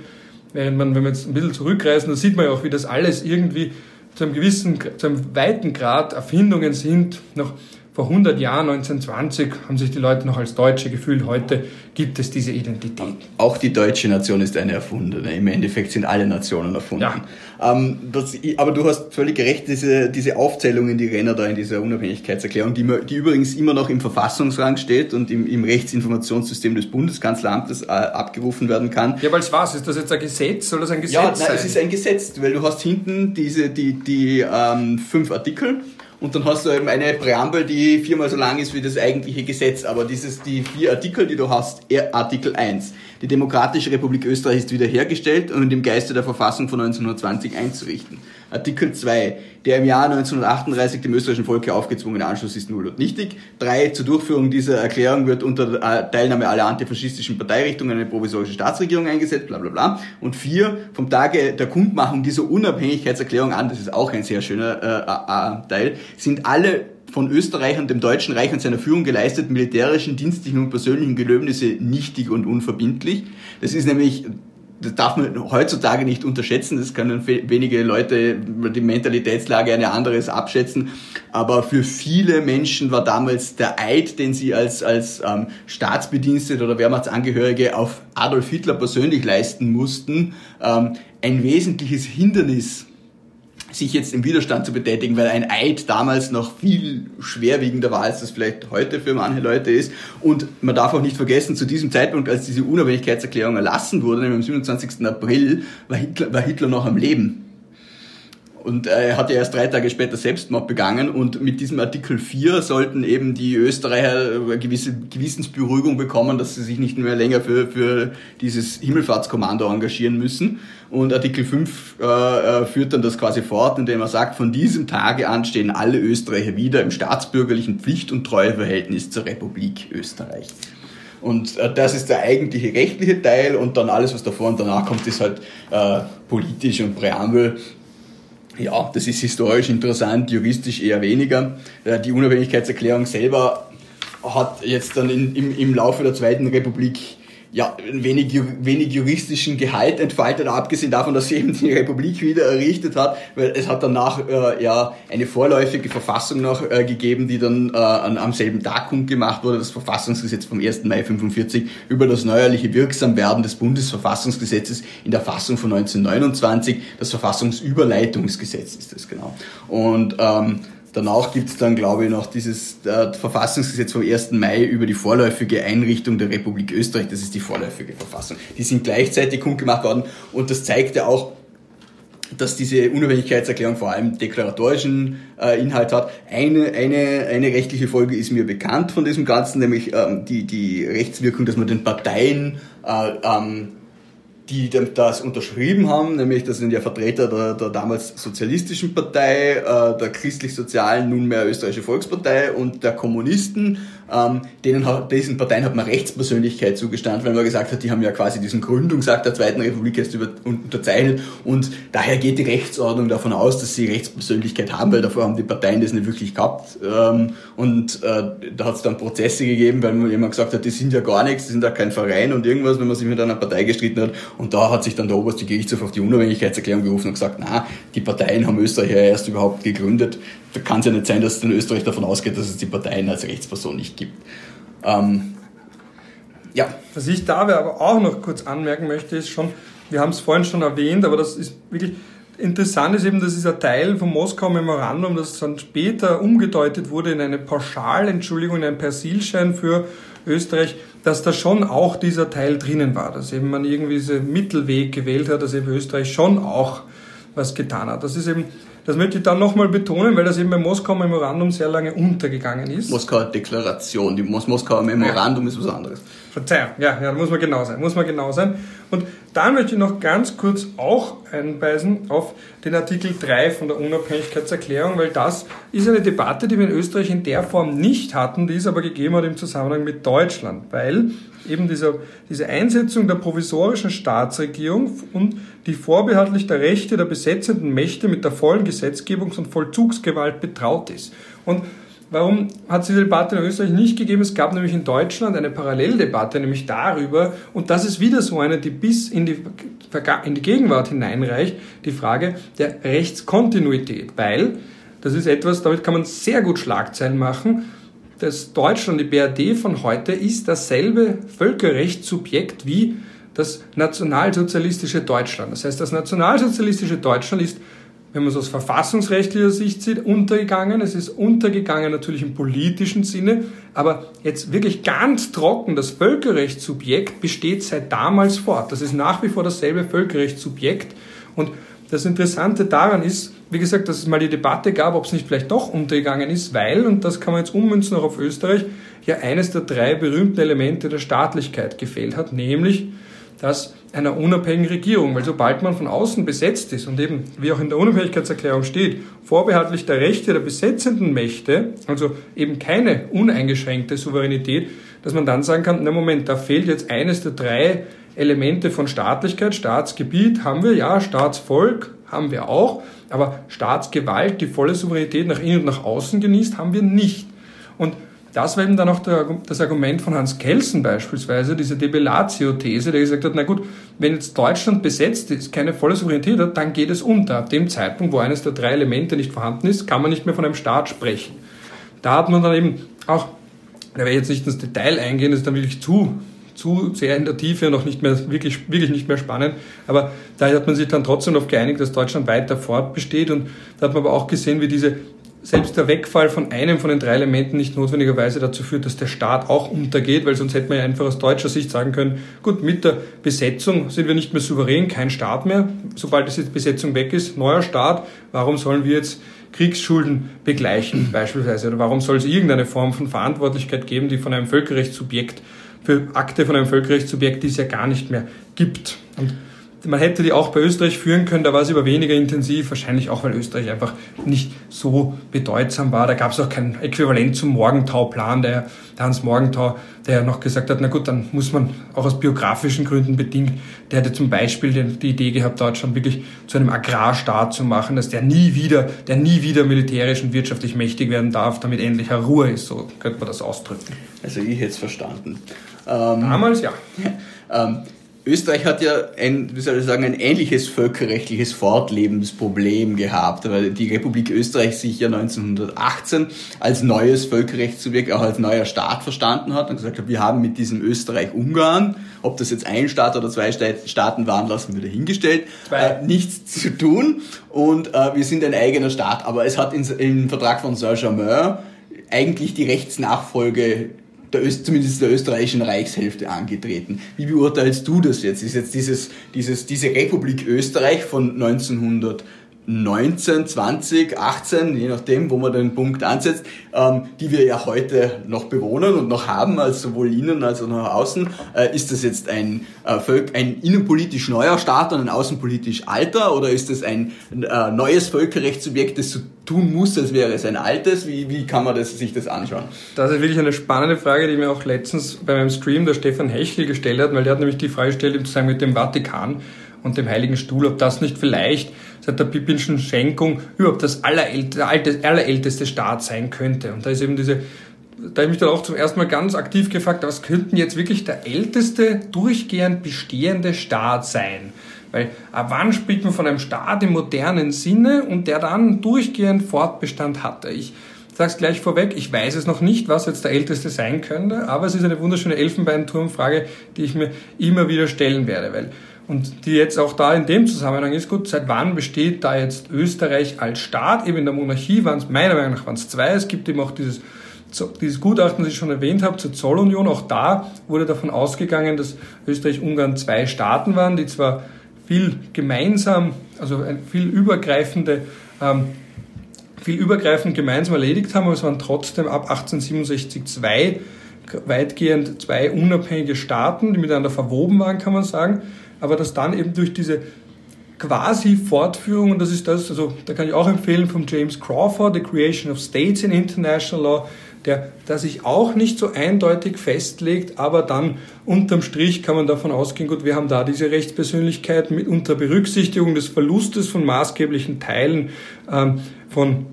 Während man, wenn wir jetzt ein bisschen zurückreisen, da sieht man ja auch, wie das alles irgendwie zu einem gewissen, zu einem weiten Grad Erfindungen sind, noch vor 100 Jahren, 1920, haben sich die Leute noch als Deutsche gefühlt. Heute gibt es diese Identität. Auch die deutsche Nation ist eine erfundene. Im Endeffekt sind alle Nationen erfunden. Ja. Ähm, das, aber du hast völlig recht, diese, diese Aufzählungen, die Renner da in dieser Unabhängigkeitserklärung, die, die übrigens immer noch im Verfassungsrang steht und im, im Rechtsinformationssystem des Bundeskanzleramtes äh, abgerufen werden kann. Ja, weil es was? Ist das jetzt ein Gesetz? Soll das ein Gesetz ja, sein? Ja, es ist ein Gesetz, weil du hast hinten diese, die, die ähm, fünf Artikel und dann hast du eben eine Präambel, die viermal so lang ist wie das eigentliche Gesetz. Aber dieses, die vier Artikel, die du hast, Artikel 1. Die Demokratische Republik Österreich ist wiederhergestellt und im Geiste der Verfassung von 1920 einzurichten. Artikel 2. Der im Jahr 1938 dem österreichischen Volke aufgezwungene Anschluss ist null und nichtig. 3. Zur Durchführung dieser Erklärung wird unter äh, Teilnahme aller antifaschistischen Parteirichtungen eine provisorische Staatsregierung eingesetzt, bla bla bla. Und 4. Vom Tage der Kundmachung dieser Unabhängigkeitserklärung an, das ist auch ein sehr schöner äh, äh, Teil, sind alle von Österreich und dem Deutschen Reich und seiner Führung geleisteten militärischen, dienstlichen und persönlichen Gelöbnisse nichtig und unverbindlich. Das ist nämlich das darf man heutzutage nicht unterschätzen. Das können wenige Leute die Mentalitätslage eine anderes abschätzen. Aber für viele Menschen war damals der Eid, den sie als, als ähm, Staatsbedienstete oder Wehrmachtsangehörige auf Adolf Hitler persönlich leisten mussten, ähm, ein wesentliches Hindernis sich jetzt im Widerstand zu betätigen, weil ein Eid damals noch viel schwerwiegender war, als das vielleicht heute für manche Leute ist. Und man darf auch nicht vergessen, zu diesem Zeitpunkt, als diese Unabhängigkeitserklärung erlassen wurde, nämlich am 27. April, war Hitler, war Hitler noch am Leben. Und er hat ja erst drei Tage später Selbstmord begangen und mit diesem Artikel 4 sollten eben die Österreicher eine gewisse Gewissensberuhigung bekommen, dass sie sich nicht mehr länger für, für dieses Himmelfahrtskommando engagieren müssen. Und Artikel 5 äh, äh, führt dann das quasi fort, indem er sagt, von diesem Tage an stehen alle Österreicher wieder im staatsbürgerlichen Pflicht- und Treueverhältnis zur Republik Österreich. Und äh, das ist der eigentliche rechtliche Teil und dann alles, was davor und danach kommt, ist halt äh, politisch und Präambel. Ja, das ist historisch interessant, juristisch eher weniger. Äh, die Unabhängigkeitserklärung selber hat jetzt dann in, im, im Laufe der Zweiten Republik ja, wenig, wenig juristischen Gehalt entfaltet, abgesehen davon, dass sie eben die Republik wieder errichtet hat, weil es hat danach äh, ja eine vorläufige Verfassung noch äh, gegeben, die dann äh, an, am selben Tag kundgemacht wurde, das Verfassungsgesetz vom 1. Mai 45 über das neuerliche Wirksamwerden des Bundesverfassungsgesetzes in der Fassung von 1929, das Verfassungsüberleitungsgesetz ist das genau. Und ähm, Danach gibt es dann, glaube ich, noch dieses äh, Verfassungsgesetz vom 1. Mai über die vorläufige Einrichtung der Republik Österreich. Das ist die vorläufige Verfassung. Die sind gleichzeitig kundgemacht worden und das zeigt ja auch, dass diese Unabhängigkeitserklärung vor allem deklaratorischen äh, Inhalt hat. Eine, eine, eine rechtliche Folge ist mir bekannt von diesem Ganzen, nämlich ähm, die, die Rechtswirkung, dass man den Parteien äh, ähm, die das unterschrieben haben, nämlich das sind ja Vertreter der, der damals sozialistischen Partei, äh, der christlich-sozialen, nunmehr österreichische Volkspartei und der Kommunisten. Ähm, denen, diesen Parteien hat man Rechtspersönlichkeit zugestanden, weil man gesagt hat, die haben ja quasi diesen Gründungsakt der Zweiten Republik erst über, unterzeichnet und daher geht die Rechtsordnung davon aus, dass sie Rechtspersönlichkeit haben, weil davor haben die Parteien das nicht wirklich gehabt. Ähm, und äh, da hat es dann Prozesse gegeben, weil man jemand gesagt hat, die sind ja gar nichts, die sind ja kein Verein und irgendwas, wenn man sich mit einer Partei gestritten hat. Und da hat sich dann der oberste Gerichtshof auf die Unabhängigkeitserklärung gerufen und gesagt, na, die Parteien haben Österreich ja erst überhaupt gegründet. Da kann es ja nicht sein, dass in Österreich davon ausgeht, dass es die Parteien als Rechtsperson nicht gibt. Ähm, ja. Was ich dabei aber auch noch kurz anmerken möchte, ist schon, wir haben es vorhin schon erwähnt, aber das ist wirklich interessant ist eben, dass dieser Teil vom Moskau Memorandum, das dann später umgedeutet wurde in eine Pauschalentschuldigung, in einen Persilschein für Österreich, dass da schon auch dieser Teil drinnen war, dass eben man irgendwie diesen Mittelweg gewählt hat, dass eben Österreich schon auch was getan hat. Das ist eben, das möchte ich dann nochmal betonen, weil das eben beim Moskauer Memorandum sehr lange untergegangen ist. Moskauer Deklaration, die Mos Moskauer Memorandum ja. ist was anderes. Verzeihung, ja, ja, muss man genau sein, muss man genau sein. Und dann möchte ich noch ganz kurz auch einweisen auf den Artikel 3 von der Unabhängigkeitserklärung, weil das ist eine Debatte, die wir in Österreich in der Form nicht hatten, die es aber gegeben hat im Zusammenhang mit Deutschland, weil eben dieser, diese Einsetzung der provisorischen Staatsregierung und die vorbehaltlich der Rechte der besetzenden Mächte mit der vollen Gesetzgebungs- und Vollzugsgewalt betraut ist. Und Warum hat es diese Debatte in Österreich nicht gegeben? Es gab nämlich in Deutschland eine Paralleldebatte, nämlich darüber, und das ist wieder so eine, die bis in die, in die Gegenwart hineinreicht, die Frage der Rechtskontinuität, weil das ist etwas, damit kann man sehr gut Schlagzeilen machen. Das Deutschland, die BRD von heute, ist dasselbe Völkerrechtssubjekt wie das nationalsozialistische Deutschland. Das heißt, das nationalsozialistische Deutschland ist wenn man es aus verfassungsrechtlicher Sicht sieht, untergegangen. Es ist untergegangen natürlich im politischen Sinne, aber jetzt wirklich ganz trocken, das Völkerrechtssubjekt besteht seit damals fort. Das ist nach wie vor dasselbe Völkerrechtssubjekt. Und das Interessante daran ist, wie gesagt, dass es mal die Debatte gab, ob es nicht vielleicht doch untergegangen ist, weil, und das kann man jetzt ummünzen auch auf Österreich, ja eines der drei berühmten Elemente der Staatlichkeit gefehlt hat, nämlich dass einer unabhängigen Regierung, weil sobald man von außen besetzt ist und eben, wie auch in der Unabhängigkeitserklärung steht, vorbehaltlich der Rechte der besetzenden Mächte, also eben keine uneingeschränkte Souveränität, dass man dann sagen kann, na Moment, da fehlt jetzt eines der drei Elemente von Staatlichkeit, Staatsgebiet haben wir, ja, Staatsvolk haben wir auch, aber Staatsgewalt, die volle Souveränität nach innen und nach außen genießt, haben wir nicht. Und das war eben dann auch der, das Argument von Hans Kelsen beispielsweise, diese Debellatio-These, der gesagt hat, na gut, wenn jetzt Deutschland besetzt ist, keine volle Souveränität hat, dann geht es unter. Ab dem Zeitpunkt, wo eines der drei Elemente nicht vorhanden ist, kann man nicht mehr von einem Staat sprechen. Da hat man dann eben auch, da werde ich jetzt nicht ins Detail eingehen, das ist dann wirklich zu, zu sehr in der Tiefe und auch nicht mehr, wirklich, wirklich nicht mehr spannend. Aber da hat man sich dann trotzdem darauf geeinigt, dass Deutschland weiter fortbesteht und da hat man aber auch gesehen, wie diese selbst der Wegfall von einem von den drei Elementen nicht notwendigerweise dazu führt, dass der Staat auch untergeht, weil sonst hätte man ja einfach aus deutscher Sicht sagen können, gut, mit der Besetzung sind wir nicht mehr souverän, kein Staat mehr. Sobald diese Besetzung weg ist, neuer Staat, warum sollen wir jetzt Kriegsschulden begleichen beispielsweise? Oder warum soll es irgendeine Form von Verantwortlichkeit geben, die von einem Völkerrechtssubjekt für Akte von einem Völkerrechtssubjekt, die es ja gar nicht mehr gibt? Und man hätte die auch bei Österreich führen können, da war es aber weniger intensiv, wahrscheinlich auch, weil Österreich einfach nicht so bedeutsam war. Da gab es auch kein Äquivalent zum Morgenthau-Plan, der, der Hans Morgenthau, der noch gesagt hat, na gut, dann muss man auch aus biografischen Gründen bedingt, der hätte zum Beispiel die, die Idee gehabt, Deutschland wirklich zu einem Agrarstaat zu machen, dass der nie wieder, der nie wieder militärisch und wirtschaftlich mächtig werden darf, damit endlich Ruhe ist, so könnte man das ausdrücken. Also ich hätte es verstanden. Ähm, Damals ja. ähm, Österreich hat ja ein, wie soll ich sagen, ein ähnliches völkerrechtliches Fortlebensproblem gehabt, weil die Republik Österreich sich ja 1918 als neues Völkerrechtssubjekt, auch als neuer Staat verstanden hat und gesagt hat, wir haben mit diesem Österreich-Ungarn, ob das jetzt ein Staat oder zwei Staaten waren, lassen wir dahingestellt, äh, nichts zu tun und äh, wir sind ein eigener Staat, aber es hat in, im Vertrag von Saint-Germain eigentlich die Rechtsnachfolge der Öst, zumindest der österreichischen Reichshälfte angetreten. Wie beurteilst du das jetzt? Ist jetzt dieses, dieses, diese Republik Österreich von 1918 19, 20, 18, je nachdem, wo man den Punkt ansetzt, ähm, die wir ja heute noch bewohnen und noch haben, als sowohl innen als auch nach außen. Äh, ist das jetzt ein, äh, ein innenpolitisch neuer Staat und ein außenpolitisch alter oder ist das ein äh, neues Völkerrechtssubjekt, das so tun muss, als wäre es ein altes? Wie, wie kann man das, sich das anschauen? Das ist wirklich eine spannende Frage, die mir auch letztens bei meinem Stream der Stefan Hechel gestellt hat, weil der hat nämlich die Frage gestellt im Zusammenhang mit dem Vatikan und dem Heiligen Stuhl, ob das nicht vielleicht seit der Pippinschen Schenkung überhaupt das allerälteste, allerälteste Staat sein könnte. Und da ist eben diese, da habe ich mich dann auch zum ersten Mal ganz aktiv gefragt, was könnten jetzt wirklich der älteste durchgehend bestehende Staat sein? Weil ab wann spricht man von einem Staat im modernen Sinne und der dann durchgehend Fortbestand hatte? Ich sage es gleich vorweg, ich weiß es noch nicht, was jetzt der älteste sein könnte, aber es ist eine wunderschöne Elfenbeinturmfrage, die ich mir immer wieder stellen werde, weil und die jetzt auch da in dem Zusammenhang ist, gut, seit wann besteht da jetzt Österreich als Staat? Eben in der Monarchie waren es, meiner Meinung nach waren zwei. Es gibt eben auch dieses, dieses Gutachten, das ich schon erwähnt habe, zur Zollunion. Auch da wurde davon ausgegangen, dass Österreich-Ungarn zwei Staaten waren, die zwar viel gemeinsam, also viel übergreifende, ähm, viel übergreifend gemeinsam erledigt haben, aber es waren trotzdem ab 1867 zwei weitgehend zwei unabhängige Staaten, die miteinander verwoben waren, kann man sagen aber dass dann eben durch diese quasi Fortführung, und das ist das, also da kann ich auch empfehlen von James Crawford, The Creation of States in International Law, der, der sich auch nicht so eindeutig festlegt, aber dann unterm Strich kann man davon ausgehen, gut, wir haben da diese Rechtspersönlichkeit mit unter Berücksichtigung des Verlustes von maßgeblichen Teilen ähm, von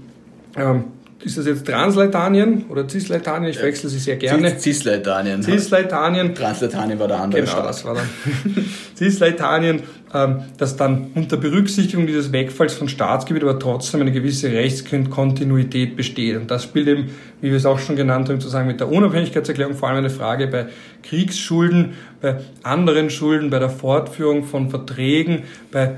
ähm, ist das jetzt Transleitanien oder Cisleitanien? Ich wechsle sie sehr gerne. Cisleitanien. Cisleitanien. Transleitanien war der andere Genau, Staat. das war dann. Cisleitanien, ähm, das dann unter Berücksichtigung dieses Wegfalls von Staatsgebiet aber trotzdem eine gewisse Rechtskontinuität besteht. Und das spielt eben, wie wir es auch schon genannt haben, sozusagen mit der Unabhängigkeitserklärung vor allem eine Frage bei Kriegsschulden, bei anderen Schulden, bei der Fortführung von Verträgen, bei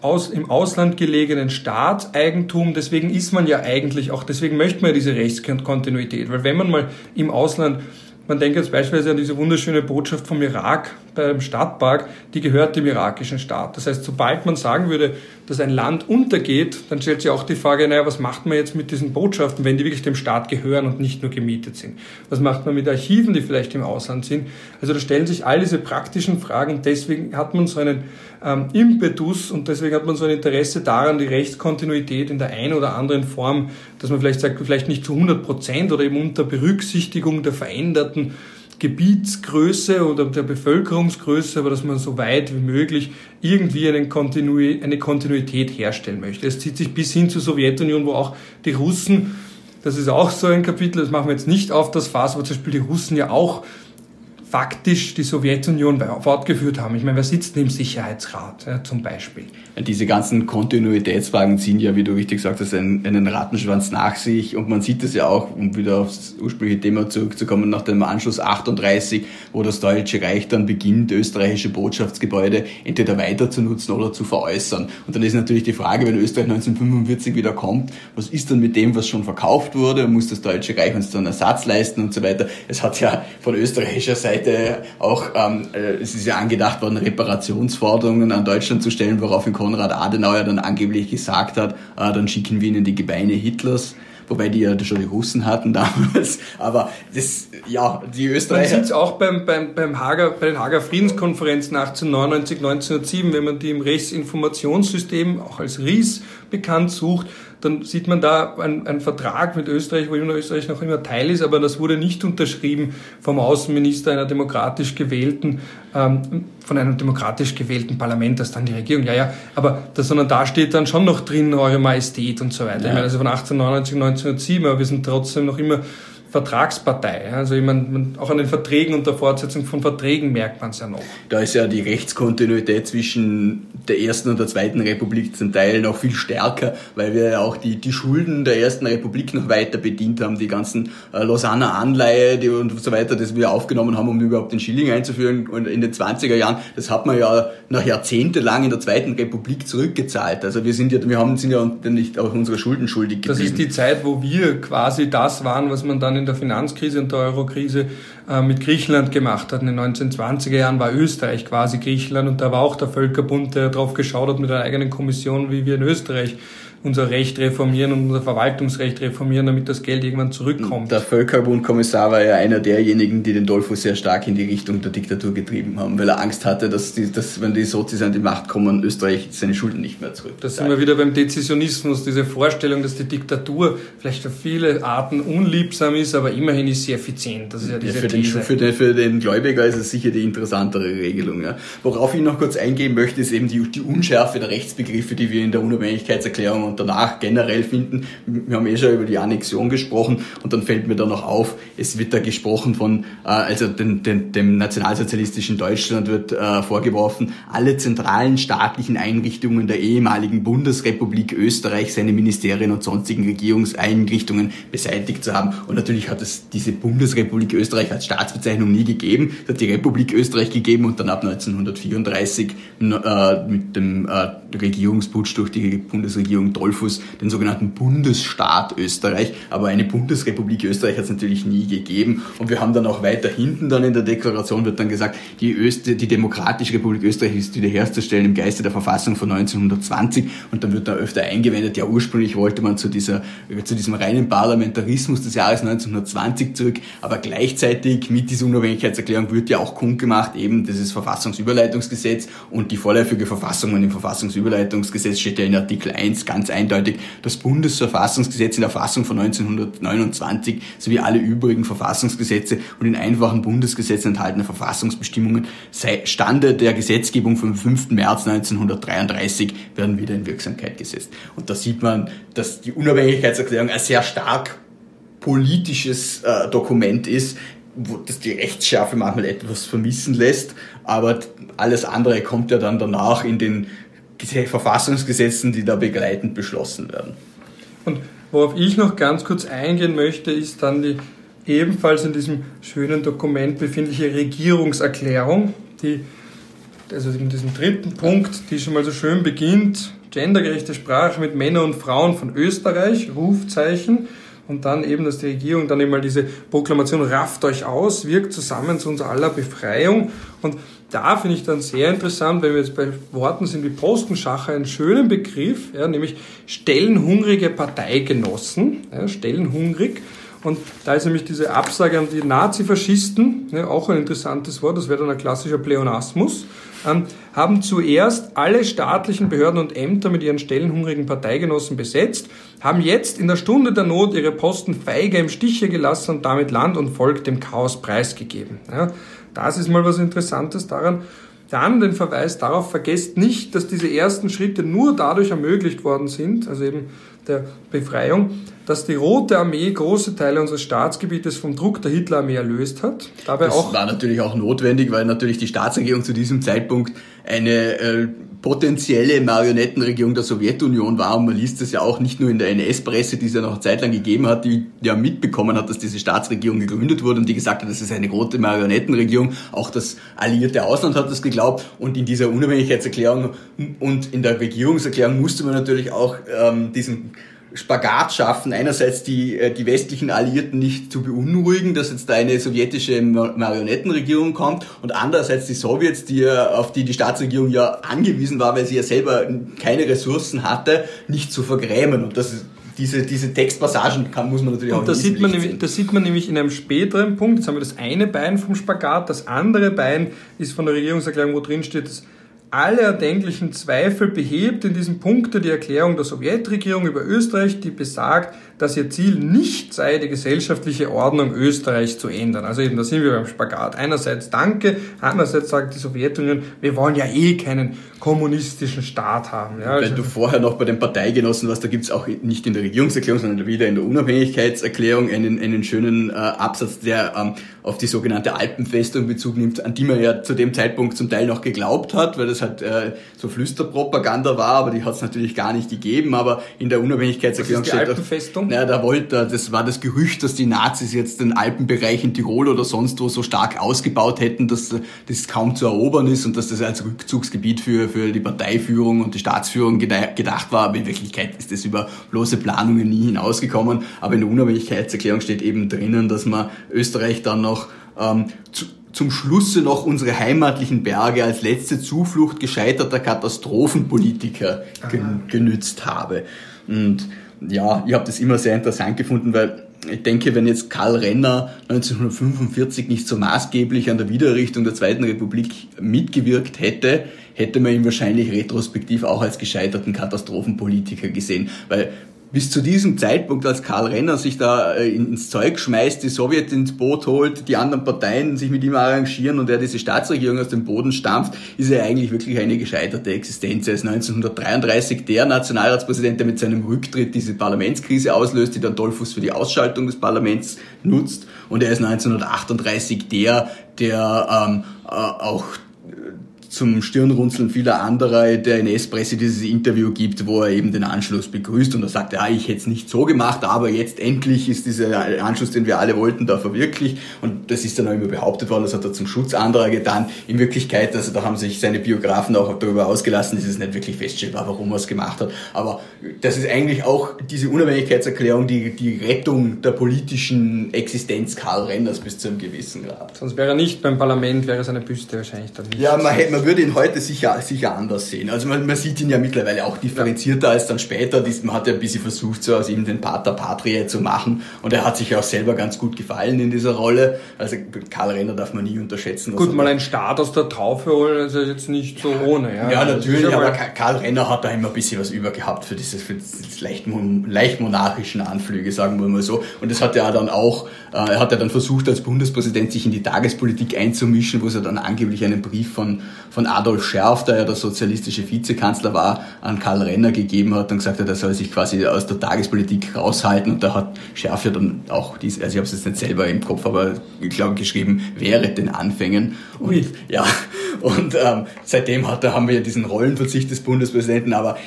aus, im Ausland gelegenen Staatseigentum. Deswegen ist man ja eigentlich auch, deswegen möchte man ja diese Rechtskontinuität. Weil wenn man mal im Ausland man denkt jetzt beispielsweise an diese wunderschöne Botschaft vom Irak beim Stadtpark, die gehört dem irakischen Staat. Das heißt, sobald man sagen würde, dass ein Land untergeht, dann stellt sich auch die Frage, naja, was macht man jetzt mit diesen Botschaften, wenn die wirklich dem Staat gehören und nicht nur gemietet sind? Was macht man mit Archiven, die vielleicht im Ausland sind? Also da stellen sich all diese praktischen Fragen. Deswegen hat man so einen ähm, Impetus und deswegen hat man so ein Interesse daran, die Rechtskontinuität in der einen oder anderen Form, dass man vielleicht sagt, vielleicht nicht zu 100 Prozent oder eben unter Berücksichtigung der veränderten Gebietsgröße oder der Bevölkerungsgröße, aber dass man so weit wie möglich irgendwie eine, Kontinu eine Kontinuität herstellen möchte. Es zieht sich bis hin zur Sowjetunion, wo auch die Russen, das ist auch so ein Kapitel, das machen wir jetzt nicht auf das Fass, aber zum Beispiel die Russen ja auch faktisch die Sowjetunion fortgeführt haben. Ich meine, wer sitzt denn im Sicherheitsrat ja, zum Beispiel? Diese ganzen Kontinuitätsfragen ziehen ja, wie du richtig gesagt hast, einen, einen Rattenschwanz nach sich und man sieht das ja auch, um wieder aufs ursprüngliche Thema zurückzukommen, nach dem Anschluss 38, wo das Deutsche Reich dann beginnt, österreichische Botschaftsgebäude entweder weiter zu nutzen oder zu veräußern. Und dann ist natürlich die Frage, wenn Österreich 1945 wieder kommt, was ist dann mit dem, was schon verkauft wurde? Muss das Deutsche Reich uns dann Ersatz leisten und so weiter? Es hat ja von österreichischer Seite Seite auch, ähm, äh, es ist ja angedacht worden, Reparationsforderungen an Deutschland zu stellen, woraufhin Konrad Adenauer dann angeblich gesagt hat, äh, dann schicken wir ihnen die Gebeine Hitlers wobei die ja schon die Russen hatten damals. Aber das, ja, die Österreicher. Man sieht es auch beim, beim, beim Hager, bei den Hager Friedenskonferenzen 1899, 1907, wenn man die im Rechtsinformationssystem auch als RIS bekannt sucht, dann sieht man da einen, einen Vertrag mit Österreich, wo immer Österreich noch immer Teil ist, aber das wurde nicht unterschrieben vom Außenminister einer demokratisch gewählten, ähm, von einem demokratisch gewählten Parlament, das dann die Regierung, ja, ja, aber das, sondern da steht dann schon noch drin, Eure Majestät und so weiter. Ja. Ich meine, also von 1899, 1907, aber wir sind trotzdem noch immer Vertragspartei. Also ich meine, auch an den Verträgen und der Fortsetzung von Verträgen merkt man es ja noch. Da ist ja die Rechtskontinuität zwischen der ersten und der zweiten Republik zum Teil noch viel stärker, weil wir ja auch die, die Schulden der ersten Republik noch weiter bedient haben, die ganzen äh, Lausanner Anleihe die und so weiter, das wir aufgenommen haben, um überhaupt den Schilling einzuführen und in den 20er Jahren, das hat man ja nach jahrzehntelang in der zweiten Republik zurückgezahlt. Also wir sind ja, wir haben, sind ja nicht auch unsere Schulden schuldig geblieben. Das ist die Zeit, wo wir quasi das waren, was man dann in der Finanzkrise und der Eurokrise äh, mit Griechenland gemacht hat. In den 1920er Jahren war Österreich quasi Griechenland und da war auch der Völkerbund, der darauf geschaut hat mit einer eigenen Kommission, wie wir in Österreich unser Recht reformieren und unser Verwaltungsrecht reformieren, damit das Geld irgendwann zurückkommt. Der Völkerbundkommissar war ja einer derjenigen, die den Dolphus sehr stark in die Richtung der Diktatur getrieben haben, weil er Angst hatte, dass, die, dass wenn die Sozis an die Macht kommen, Österreich seine Schulden nicht mehr zurück. Da sind wir wieder beim Dezisionismus, diese Vorstellung, dass die Diktatur vielleicht auf viele Arten unliebsam ist, aber immerhin ist sie effizient. Das ist ja diese ja, für, den, für, den, für den Gläubiger ist es sicher die interessantere Regelung. Ja. Worauf ich noch kurz eingehen möchte, ist eben die, die Unschärfe der Rechtsbegriffe, die wir in der Unabhängigkeitserklärung und danach generell finden. Wir haben eh schon über die Annexion gesprochen und dann fällt mir da noch auf, es wird da gesprochen von, äh, also den, den, dem nationalsozialistischen Deutschland wird äh, vorgeworfen, alle zentralen staatlichen Einrichtungen der ehemaligen Bundesrepublik Österreich, seine Ministerien und sonstigen Regierungseinrichtungen beseitigt zu haben. Und natürlich hat es diese Bundesrepublik Österreich als Staatsbezeichnung nie gegeben. Es hat die Republik Österreich gegeben und dann ab 1934 äh, mit dem äh, Regierungsputsch durch die Bundesregierung Dollfuss den sogenannten Bundesstaat Österreich. Aber eine Bundesrepublik Österreich hat es natürlich nie gegeben. Und wir haben dann auch weiter hinten dann in der Deklaration wird dann gesagt, die, Öster die Demokratische Republik Österreich ist wiederherzustellen im Geiste der Verfassung von 1920. Und dann wird da öfter eingewendet, ja ursprünglich wollte man zu, dieser, zu diesem reinen Parlamentarismus des Jahres 1920 zurück. Aber gleichzeitig mit dieser Unabhängigkeitserklärung wird ja auch kundgemacht, eben dieses Verfassungsüberleitungsgesetz und die vorläufige Verfassung und im Verfassungsüberleitungsgesetz steht ja in Artikel 1 ganz eindeutig, das Bundesverfassungsgesetz in der Fassung von 1929 sowie alle übrigen Verfassungsgesetze und in einfachen Bundesgesetzen enthaltene Verfassungsbestimmungen sei Stande der Gesetzgebung vom 5. März 1933 werden wieder in Wirksamkeit gesetzt. Und da sieht man, dass die Unabhängigkeitserklärung ein sehr stark politisches äh, Dokument ist, wo das die Rechtsschärfe manchmal etwas vermissen lässt, aber alles andere kommt ja dann danach in den Verfassungsgesetzen, die da begleitend beschlossen werden. Und worauf ich noch ganz kurz eingehen möchte, ist dann die ebenfalls in diesem schönen Dokument befindliche Regierungserklärung, die also in diesem dritten Punkt, die schon mal so schön beginnt, gendergerechte Sprache mit Männern und Frauen von Österreich, Rufzeichen, und dann eben, dass die Regierung dann eben mal diese Proklamation rafft euch aus, wirkt zusammen zu unserer aller Befreiung. Und da finde ich dann sehr interessant, wenn wir jetzt bei Worten sind wie Postenschacher, einen schönen Begriff, ja, nämlich stellenhungrige Parteigenossen, ja, stellenhungrig. Und da ist nämlich diese Absage an die Nazifaschisten, ja, auch ein interessantes Wort, das wäre dann ein klassischer Pleonasmus, ähm, haben zuerst alle staatlichen Behörden und Ämter mit ihren stellenhungrigen Parteigenossen besetzt, haben jetzt in der Stunde der Not ihre Posten feige im Stiche gelassen und damit Land und Volk dem Chaos preisgegeben. Ja, das ist mal was Interessantes daran. Dann den Verweis darauf, vergesst nicht, dass diese ersten Schritte nur dadurch ermöglicht worden sind, also eben der Befreiung, dass die Rote Armee große Teile unseres Staatsgebietes vom Druck der Hitlerarmee erlöst hat. Dabei das auch war natürlich auch notwendig, weil natürlich die Staatsregierung zu diesem Zeitpunkt eine äh, potenzielle Marionettenregierung der Sowjetunion war. Und man liest es ja auch nicht nur in der NS-Presse, die es ja noch eine Zeit lang gegeben hat, die ja mitbekommen hat, dass diese Staatsregierung gegründet wurde und die gesagt hat, das ist eine große Marionettenregierung. Auch das alliierte Ausland hat das geglaubt. Und in dieser Unabhängigkeitserklärung und in der Regierungserklärung musste man natürlich auch ähm, diesen Spagat schaffen, einerseits die, äh, die westlichen Alliierten nicht zu beunruhigen, dass jetzt da eine sowjetische Marionettenregierung kommt und andererseits die Sowjets, die ja, auf die die Staatsregierung ja angewiesen war, weil sie ja selber keine Ressourcen hatte, nicht zu vergrämen und das ist diese, diese Textpassagen kann, muss man natürlich und auch da sieht man nämlich, Das sieht man nämlich in einem späteren Punkt. Jetzt haben wir das eine Bein vom Spagat, das andere Bein ist von der Regierungserklärung, wo drin steht, dass alle erdenklichen Zweifel behebt in diesem Punkte die Erklärung der Sowjetregierung über Österreich, die besagt, dass ihr Ziel nicht sei, die gesellschaftliche Ordnung Österreichs zu ändern. Also eben, da sind wir beim Spagat. Einerseits Danke, andererseits sagt die Sowjetunion, wir wollen ja eh keinen kommunistischen Staat haben. Ja, Weil also du vorher noch bei den Parteigenossen warst, da gibt's auch nicht in der Regierungserklärung, sondern wieder in der Unabhängigkeitserklärung einen, einen schönen äh, Absatz, der ähm, auf die sogenannte Alpenfestung Bezug nimmt, an die man ja zu dem Zeitpunkt zum Teil noch geglaubt hat, weil das halt äh, so Flüsterpropaganda war, aber die hat es natürlich gar nicht gegeben. Aber in der Unabhängigkeitserklärung Was ist die Alpenfestung? Naja, da wollte, das war das Gerücht, dass die Nazis jetzt den Alpenbereich in Tirol oder sonst wo so stark ausgebaut hätten, dass das kaum zu erobern ist und dass das als Rückzugsgebiet für, für für die Parteiführung und die Staatsführung gedacht war, aber in Wirklichkeit ist das über bloße Planungen nie hinausgekommen. Aber in der Unabhängigkeitserklärung steht eben drinnen, dass man Österreich dann noch ähm, zu, zum Schlusse noch unsere heimatlichen Berge als letzte Zuflucht gescheiterter Katastrophenpolitiker gen genützt habe. Und ja, ich habe das immer sehr interessant gefunden, weil ich denke, wenn jetzt Karl Renner 1945 nicht so maßgeblich an der Wiedererrichtung der Zweiten Republik mitgewirkt hätte, hätte man ihn wahrscheinlich retrospektiv auch als gescheiterten Katastrophenpolitiker gesehen. Weil bis zu diesem Zeitpunkt, als Karl Renner sich da äh, ins Zeug schmeißt, die Sowjet ins Boot holt, die anderen Parteien sich mit ihm arrangieren und er diese Staatsregierung aus dem Boden stampft, ist er eigentlich wirklich eine gescheiterte Existenz. Er ist 1933 der Nationalratspräsident, der mit seinem Rücktritt diese Parlamentskrise auslöst, die dann Dollfuss für die Ausschaltung des Parlaments nutzt. Und er ist 1938 der, der ähm, äh, auch zum Stirnrunzeln vieler anderer der NS-Presse dieses Interview gibt, wo er eben den Anschluss begrüßt und er sagt, ja, ich hätte es nicht so gemacht, aber jetzt endlich ist dieser Anschluss, den wir alle wollten, da verwirklicht und das ist dann auch immer behauptet worden, das hat er zum Schutz anderer getan. In Wirklichkeit, also da haben sich seine Biografen auch darüber ausgelassen, ist es nicht wirklich feststellbar, warum er es gemacht hat, aber das ist eigentlich auch diese Unabhängigkeitserklärung, die, die Rettung der politischen Existenz Karl Renners bis zu einem gewissen Grad. Sonst wäre er nicht beim Parlament, wäre seine Büste wahrscheinlich dann nicht. Ja, man, hätte, man würde ihn heute sicher, sicher anders sehen. Also man, man sieht ihn ja mittlerweile auch differenzierter als dann später. Man hat ja ein bisschen versucht, so aus ihm den Pater Patria zu machen. Und er hat sich ja auch selber ganz gut gefallen in dieser Rolle. Also Karl Renner darf man nie unterschätzen. Gut, mal einen Start aus der Taufe holen, ist ja jetzt nicht so ohne. Ja, ja natürlich, aber Karl Renner hat da immer ein bisschen was über gehabt für dieses, für dieses leicht, leicht monarchischen Anflüge, sagen wir mal so. Und das hat er dann auch, äh, er hat ja dann versucht, als Bundespräsident sich in die Tagespolitik einzumischen, wo es ja dann angeblich einen Brief von, von Adolf Scherf, der ja der sozialistische Vizekanzler war, an Karl Renner gegeben hat und gesagt hat, er soll sich quasi aus der Tagespolitik raushalten. Und da hat Scherf ja dann auch, dies, also ich habe es jetzt nicht selber im Kopf, aber ich glaube geschrieben, wäre den Anfängen. Und, Ui. ja, und ähm, seitdem hat, da haben wir ja diesen Rollenverzicht des Bundespräsidenten, aber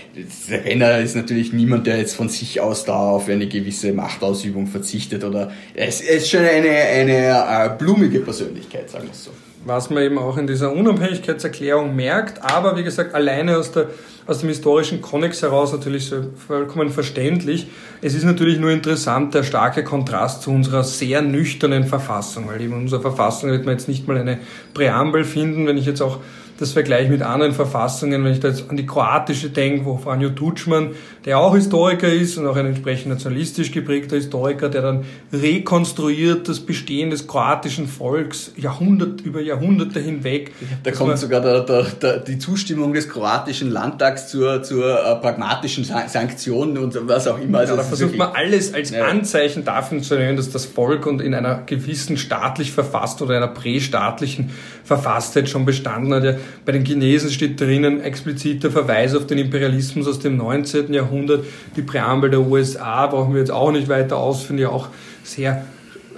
der Renner ist natürlich niemand, der jetzt von sich aus da auf eine gewisse Machtausübung verzichtet oder er ist, er ist schon eine, eine äh, blumige Persönlichkeit, sagen wir es so was man eben auch in dieser Unabhängigkeitserklärung merkt, aber wie gesagt, alleine aus, der, aus dem historischen Konnex heraus natürlich so vollkommen verständlich. Es ist natürlich nur interessant der starke Kontrast zu unserer sehr nüchternen Verfassung, weil eben in unserer Verfassung wird man jetzt nicht mal eine Präambel finden, wenn ich jetzt auch das Vergleich mit anderen Verfassungen, wenn ich da jetzt an die kroatische denke, wo Franjo Tutschmann, der auch Historiker ist und auch ein entsprechend nationalistisch geprägter Historiker, der dann rekonstruiert das Bestehen des kroatischen Volks Jahrhundert, über Jahrhunderte hinweg. Da kommt sogar der, der, der, die Zustimmung des kroatischen Landtags zur, zur äh, pragmatischen Sanktion und was auch immer. Also ja, da versucht man alles als ja. Anzeichen dafür zu nehmen, dass das Volk und in einer gewissen staatlich verfassten oder einer prästaatlichen Verfasstheit schon bestanden hat. Ja, bei den Chinesen steht drinnen expliziter Verweis auf den Imperialismus aus dem 19. Jahrhundert. Die Präambel der USA brauchen wir jetzt auch nicht weiter ausführen, ja auch sehr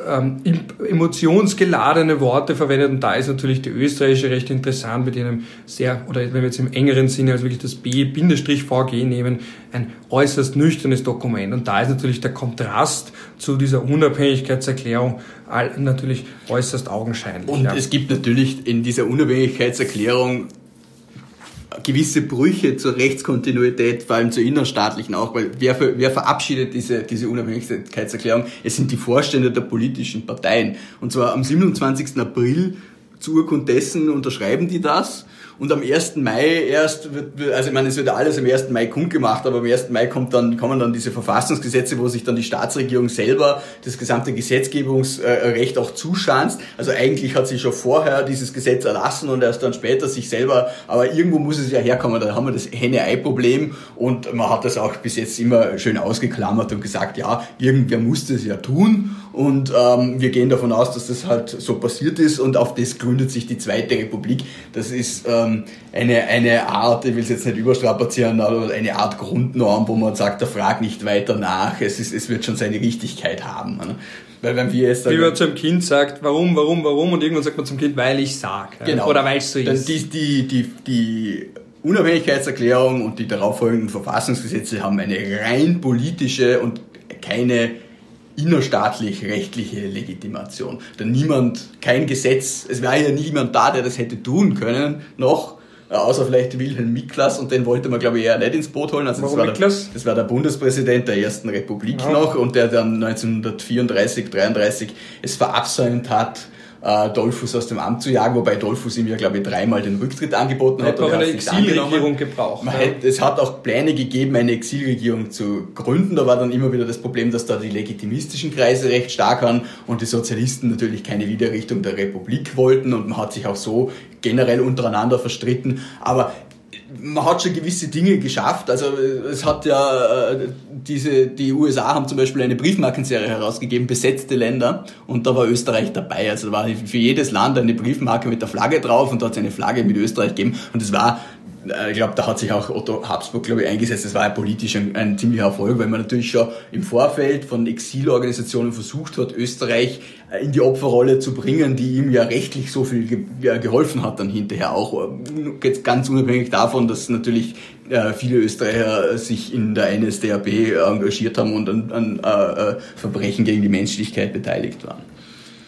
ähm, emotionsgeladene Worte verwendet und da ist natürlich die österreichische recht interessant mit einem sehr, oder wenn wir jetzt im engeren Sinne als wirklich das B-VG nehmen, ein äußerst nüchternes Dokument und da ist natürlich der Kontrast zu dieser Unabhängigkeitserklärung natürlich äußerst augenscheinlich. Und ja. es gibt natürlich in dieser Unabhängigkeitserklärung gewisse Brüche zur Rechtskontinuität, vor allem zur innerstaatlichen auch, weil wer, wer verabschiedet diese, diese Unabhängigkeitserklärung? Es sind die Vorstände der politischen Parteien. Und zwar am 27. April zur Urkund dessen unterschreiben die das und am 1. Mai erst wird, also ich meine, es wird alles am 1. Mai kundgemacht, aber am 1. Mai kommt dann, kommen dann diese Verfassungsgesetze, wo sich dann die Staatsregierung selber das gesamte Gesetzgebungsrecht auch zuschanzt. Also eigentlich hat sie schon vorher dieses Gesetz erlassen und erst dann später sich selber, aber irgendwo muss es ja herkommen, da haben wir das Henne-Ei-Problem und man hat das auch bis jetzt immer schön ausgeklammert und gesagt, ja, irgendwer muss das ja tun und ähm, wir gehen davon aus, dass das halt so passiert ist und auf das gründet sich die Zweite Republik. Das ist ähm, eine, eine Art, ich will es jetzt nicht überstrapazieren, aber eine Art Grundnorm, wo man sagt, da frag nicht weiter nach, es, ist, es wird schon seine Richtigkeit haben. Ne? Weil wenn wir jetzt Wie man zum Kind sagt, warum, warum, warum und irgendwann sagt man zum Kind, weil ich sag. Genau. Oder weil es so ist. Die, die, die, die Unabhängigkeitserklärung und die darauffolgenden Verfassungsgesetze haben eine rein politische und keine innerstaatlich-rechtliche Legitimation. Denn niemand, kein Gesetz, es wäre ja niemand da, der das hätte tun können, noch, außer vielleicht Wilhelm Miklas und den wollte man glaube ich eher nicht ins Boot holen. Also das war, der, das war der Bundespräsident der ersten Republik ja. noch und der dann 1934, 33 es verabsäumt hat, äh, Dollfuß aus dem Amt zu jagen, wobei Dollfuß ihm ja, glaube ich, dreimal den Rücktritt angeboten hat. Hätte man eine Exilregierung gebraucht. Man ja. hätte, es hat auch Pläne gegeben, eine Exilregierung zu gründen. Da war dann immer wieder das Problem, dass da die legitimistischen Kreise recht stark waren und die Sozialisten natürlich keine Wiederrichtung der Republik wollten und man hat sich auch so generell untereinander verstritten. Aber man hat schon gewisse Dinge geschafft. Also es hat ja äh, diese, die USA haben zum Beispiel eine Briefmarkenserie herausgegeben, besetzte Länder, und da war Österreich dabei. Also da war für jedes Land eine Briefmarke mit der Flagge drauf und da hat es eine Flagge mit Österreich gegeben. Und es war ich glaube, da hat sich auch Otto Habsburg, glaube ich, eingesetzt. Das war ja politisch ein, ein ziemlicher Erfolg, weil man natürlich schon im Vorfeld von Exilorganisationen versucht hat, Österreich äh, in die Opferrolle zu bringen, die ihm ja rechtlich so viel ge geholfen hat dann hinterher auch. Jetzt ganz unabhängig davon, dass natürlich äh, viele Österreicher sich in der NSDAP engagiert haben und an, an äh, Verbrechen gegen die Menschlichkeit beteiligt waren.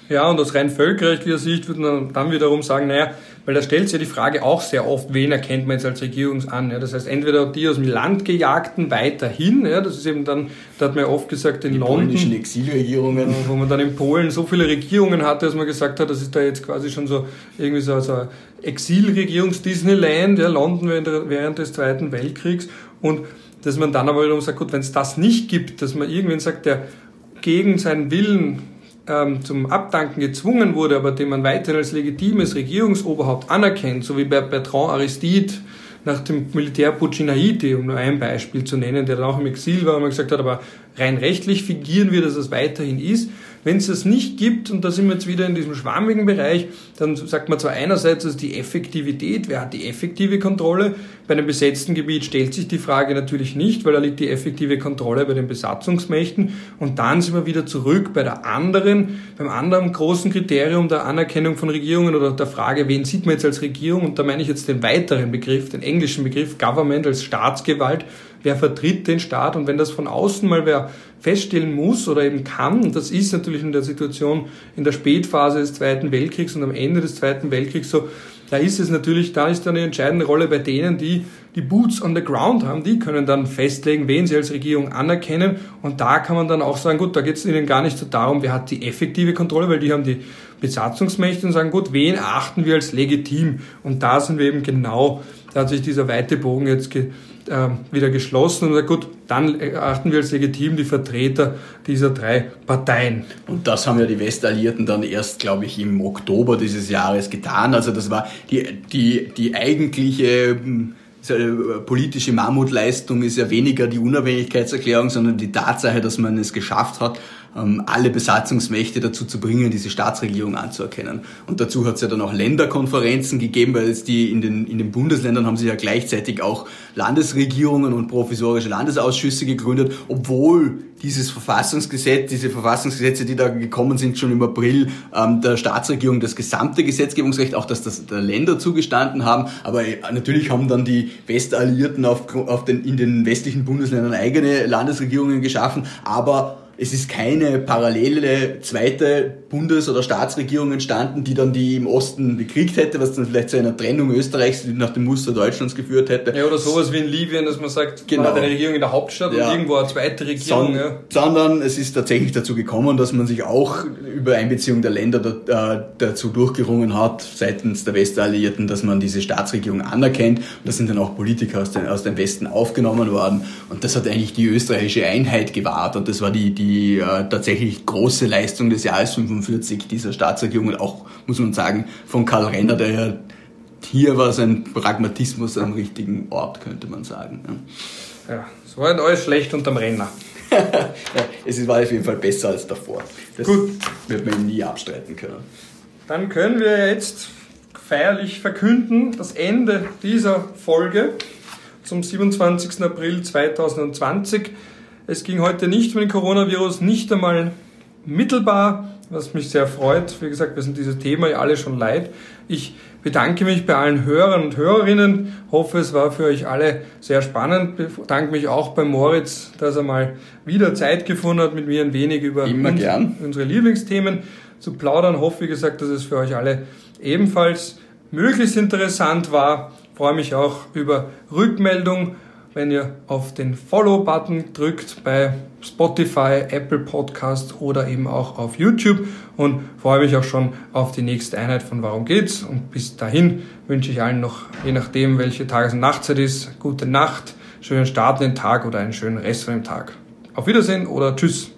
Ja, und aus rein völkerrechtlicher Sicht würde man dann wiederum sagen, naja, weil da stellt sich ja die Frage auch sehr oft, wen erkennt man jetzt als Regierungs an? Ja? Das heißt, entweder die aus dem Land gejagten weiterhin, ja, das ist eben dann, da hat man ja oft gesagt, in die London. polnischen Exilregierungen. Wo man dann in Polen so viele Regierungen hatte, dass man gesagt hat, das ist da jetzt quasi schon so irgendwie so, so Exilregierungs-Disneyland, ja, London während, während des Zweiten Weltkriegs. Und dass man dann aber wiederum sagt, gut, wenn es das nicht gibt, dass man irgendwann sagt, der gegen seinen Willen ähm, zum Abdanken gezwungen wurde, aber den man weiterhin als legitimes Regierungsoberhaupt anerkennt, so wie bei Bertrand Aristide nach dem Militärputsch in Haiti, um nur ein Beispiel zu nennen, der dann auch im Exil war und man gesagt hat, aber rein rechtlich fingieren wir, dass es weiterhin ist. Wenn es das nicht gibt, und da sind wir jetzt wieder in diesem schwammigen Bereich, dann sagt man zwar einerseits, dass die Effektivität, wer hat die effektive Kontrolle? Bei einem besetzten Gebiet stellt sich die Frage natürlich nicht, weil da liegt die effektive Kontrolle bei den Besatzungsmächten. Und dann sind wir wieder zurück bei der anderen, beim anderen großen Kriterium der Anerkennung von Regierungen oder der Frage, wen sieht man jetzt als Regierung? Und da meine ich jetzt den weiteren Begriff, den englischen Begriff Government als Staatsgewalt wer vertritt den Staat? Und wenn das von außen mal wer feststellen muss oder eben kann, und das ist natürlich in der Situation in der Spätphase des Zweiten Weltkriegs und am Ende des Zweiten Weltkriegs so, da ist es natürlich, da ist dann eine entscheidende Rolle bei denen, die die Boots on the ground haben, die können dann festlegen, wen sie als Regierung anerkennen. Und da kann man dann auch sagen, gut, da geht es ihnen gar nicht so darum, wer hat die effektive Kontrolle, weil die haben die Besatzungsmächte und sagen, gut, wen achten wir als legitim? Und da sind wir eben genau, da hat sich dieser weite Bogen jetzt ge wieder geschlossen und gut, dann erachten wir als legitim die Vertreter dieser drei Parteien. Und das haben ja die Westalliierten dann erst, glaube ich, im Oktober dieses Jahres getan. Also das war die, die, die eigentliche hm, politische Mammutleistung ist ja weniger die Unabhängigkeitserklärung, sondern die Tatsache, dass man es geschafft hat, ähm, alle Besatzungsmächte dazu zu bringen, diese Staatsregierung anzuerkennen. Und dazu hat es ja dann auch Länderkonferenzen gegeben, weil jetzt die in den, in den Bundesländern haben sich ja gleichzeitig auch Landesregierungen und provisorische Landesausschüsse gegründet, obwohl dieses Verfassungsgesetz, diese Verfassungsgesetze, die da gekommen sind, schon im April ähm, der Staatsregierung das gesamte Gesetzgebungsrecht, auch das, das der Länder zugestanden haben. Aber äh, natürlich haben dann die Westalliierten auf, auf den, in den westlichen Bundesländern eigene Landesregierungen geschaffen, aber es ist keine parallele zweite Bundes- oder Staatsregierung entstanden, die dann die im Osten bekriegt hätte, was dann vielleicht zu einer Trennung Österreichs nach dem Muster Deutschlands geführt hätte. Ja, oder sowas wie in Libyen, dass man sagt, genau. man hat eine Regierung in der Hauptstadt ja. und irgendwo eine zweite Regierung. Son ja. Sondern es ist tatsächlich dazu gekommen, dass man sich auch über Einbeziehung der Länder da, äh, dazu durchgerungen hat, seitens der Westalliierten, dass man diese Staatsregierung anerkennt. Und da sind dann auch Politiker aus, den, aus dem Westen aufgenommen worden. Und das hat eigentlich die österreichische Einheit gewahrt. Und das war die, die äh, tatsächlich große Leistung des Jahres 45 dieser Staatsregierung und auch, muss man sagen, von Karl Renner, der ja hier war sein Pragmatismus am richtigen Ort, könnte man sagen. Ja, ja es war nicht alles schlecht unterm Renner. es war auf jeden Fall besser als davor. Das Gut. wird man ihm nie abstreiten können. Dann können wir jetzt feierlich verkünden, das Ende dieser Folge zum 27. April 2020. Es ging heute nicht um den Coronavirus, nicht einmal mittelbar, was mich sehr freut. Wie gesagt, wir sind dieses Thema ja alle schon leid. Ich bedanke mich bei allen Hörern und Hörerinnen, hoffe, es war für euch alle sehr spannend. Bedanke mich auch bei Moritz, dass er mal wieder Zeit gefunden hat, mit mir ein wenig über uns, unsere Lieblingsthemen zu plaudern. Hoffe, wie gesagt, dass es für euch alle ebenfalls möglichst interessant war. freue mich auch über Rückmeldung, wenn ihr auf den Follow-Button drückt bei Spotify, Apple Podcast oder eben auch auf YouTube und freue mich auch schon auf die nächste Einheit von Warum geht's und bis dahin wünsche ich allen noch, je nachdem welche Tages- und Nachtzeit ist, gute Nacht, schönen Start in den Tag oder einen schönen Rest von dem Tag. Auf Wiedersehen oder Tschüss.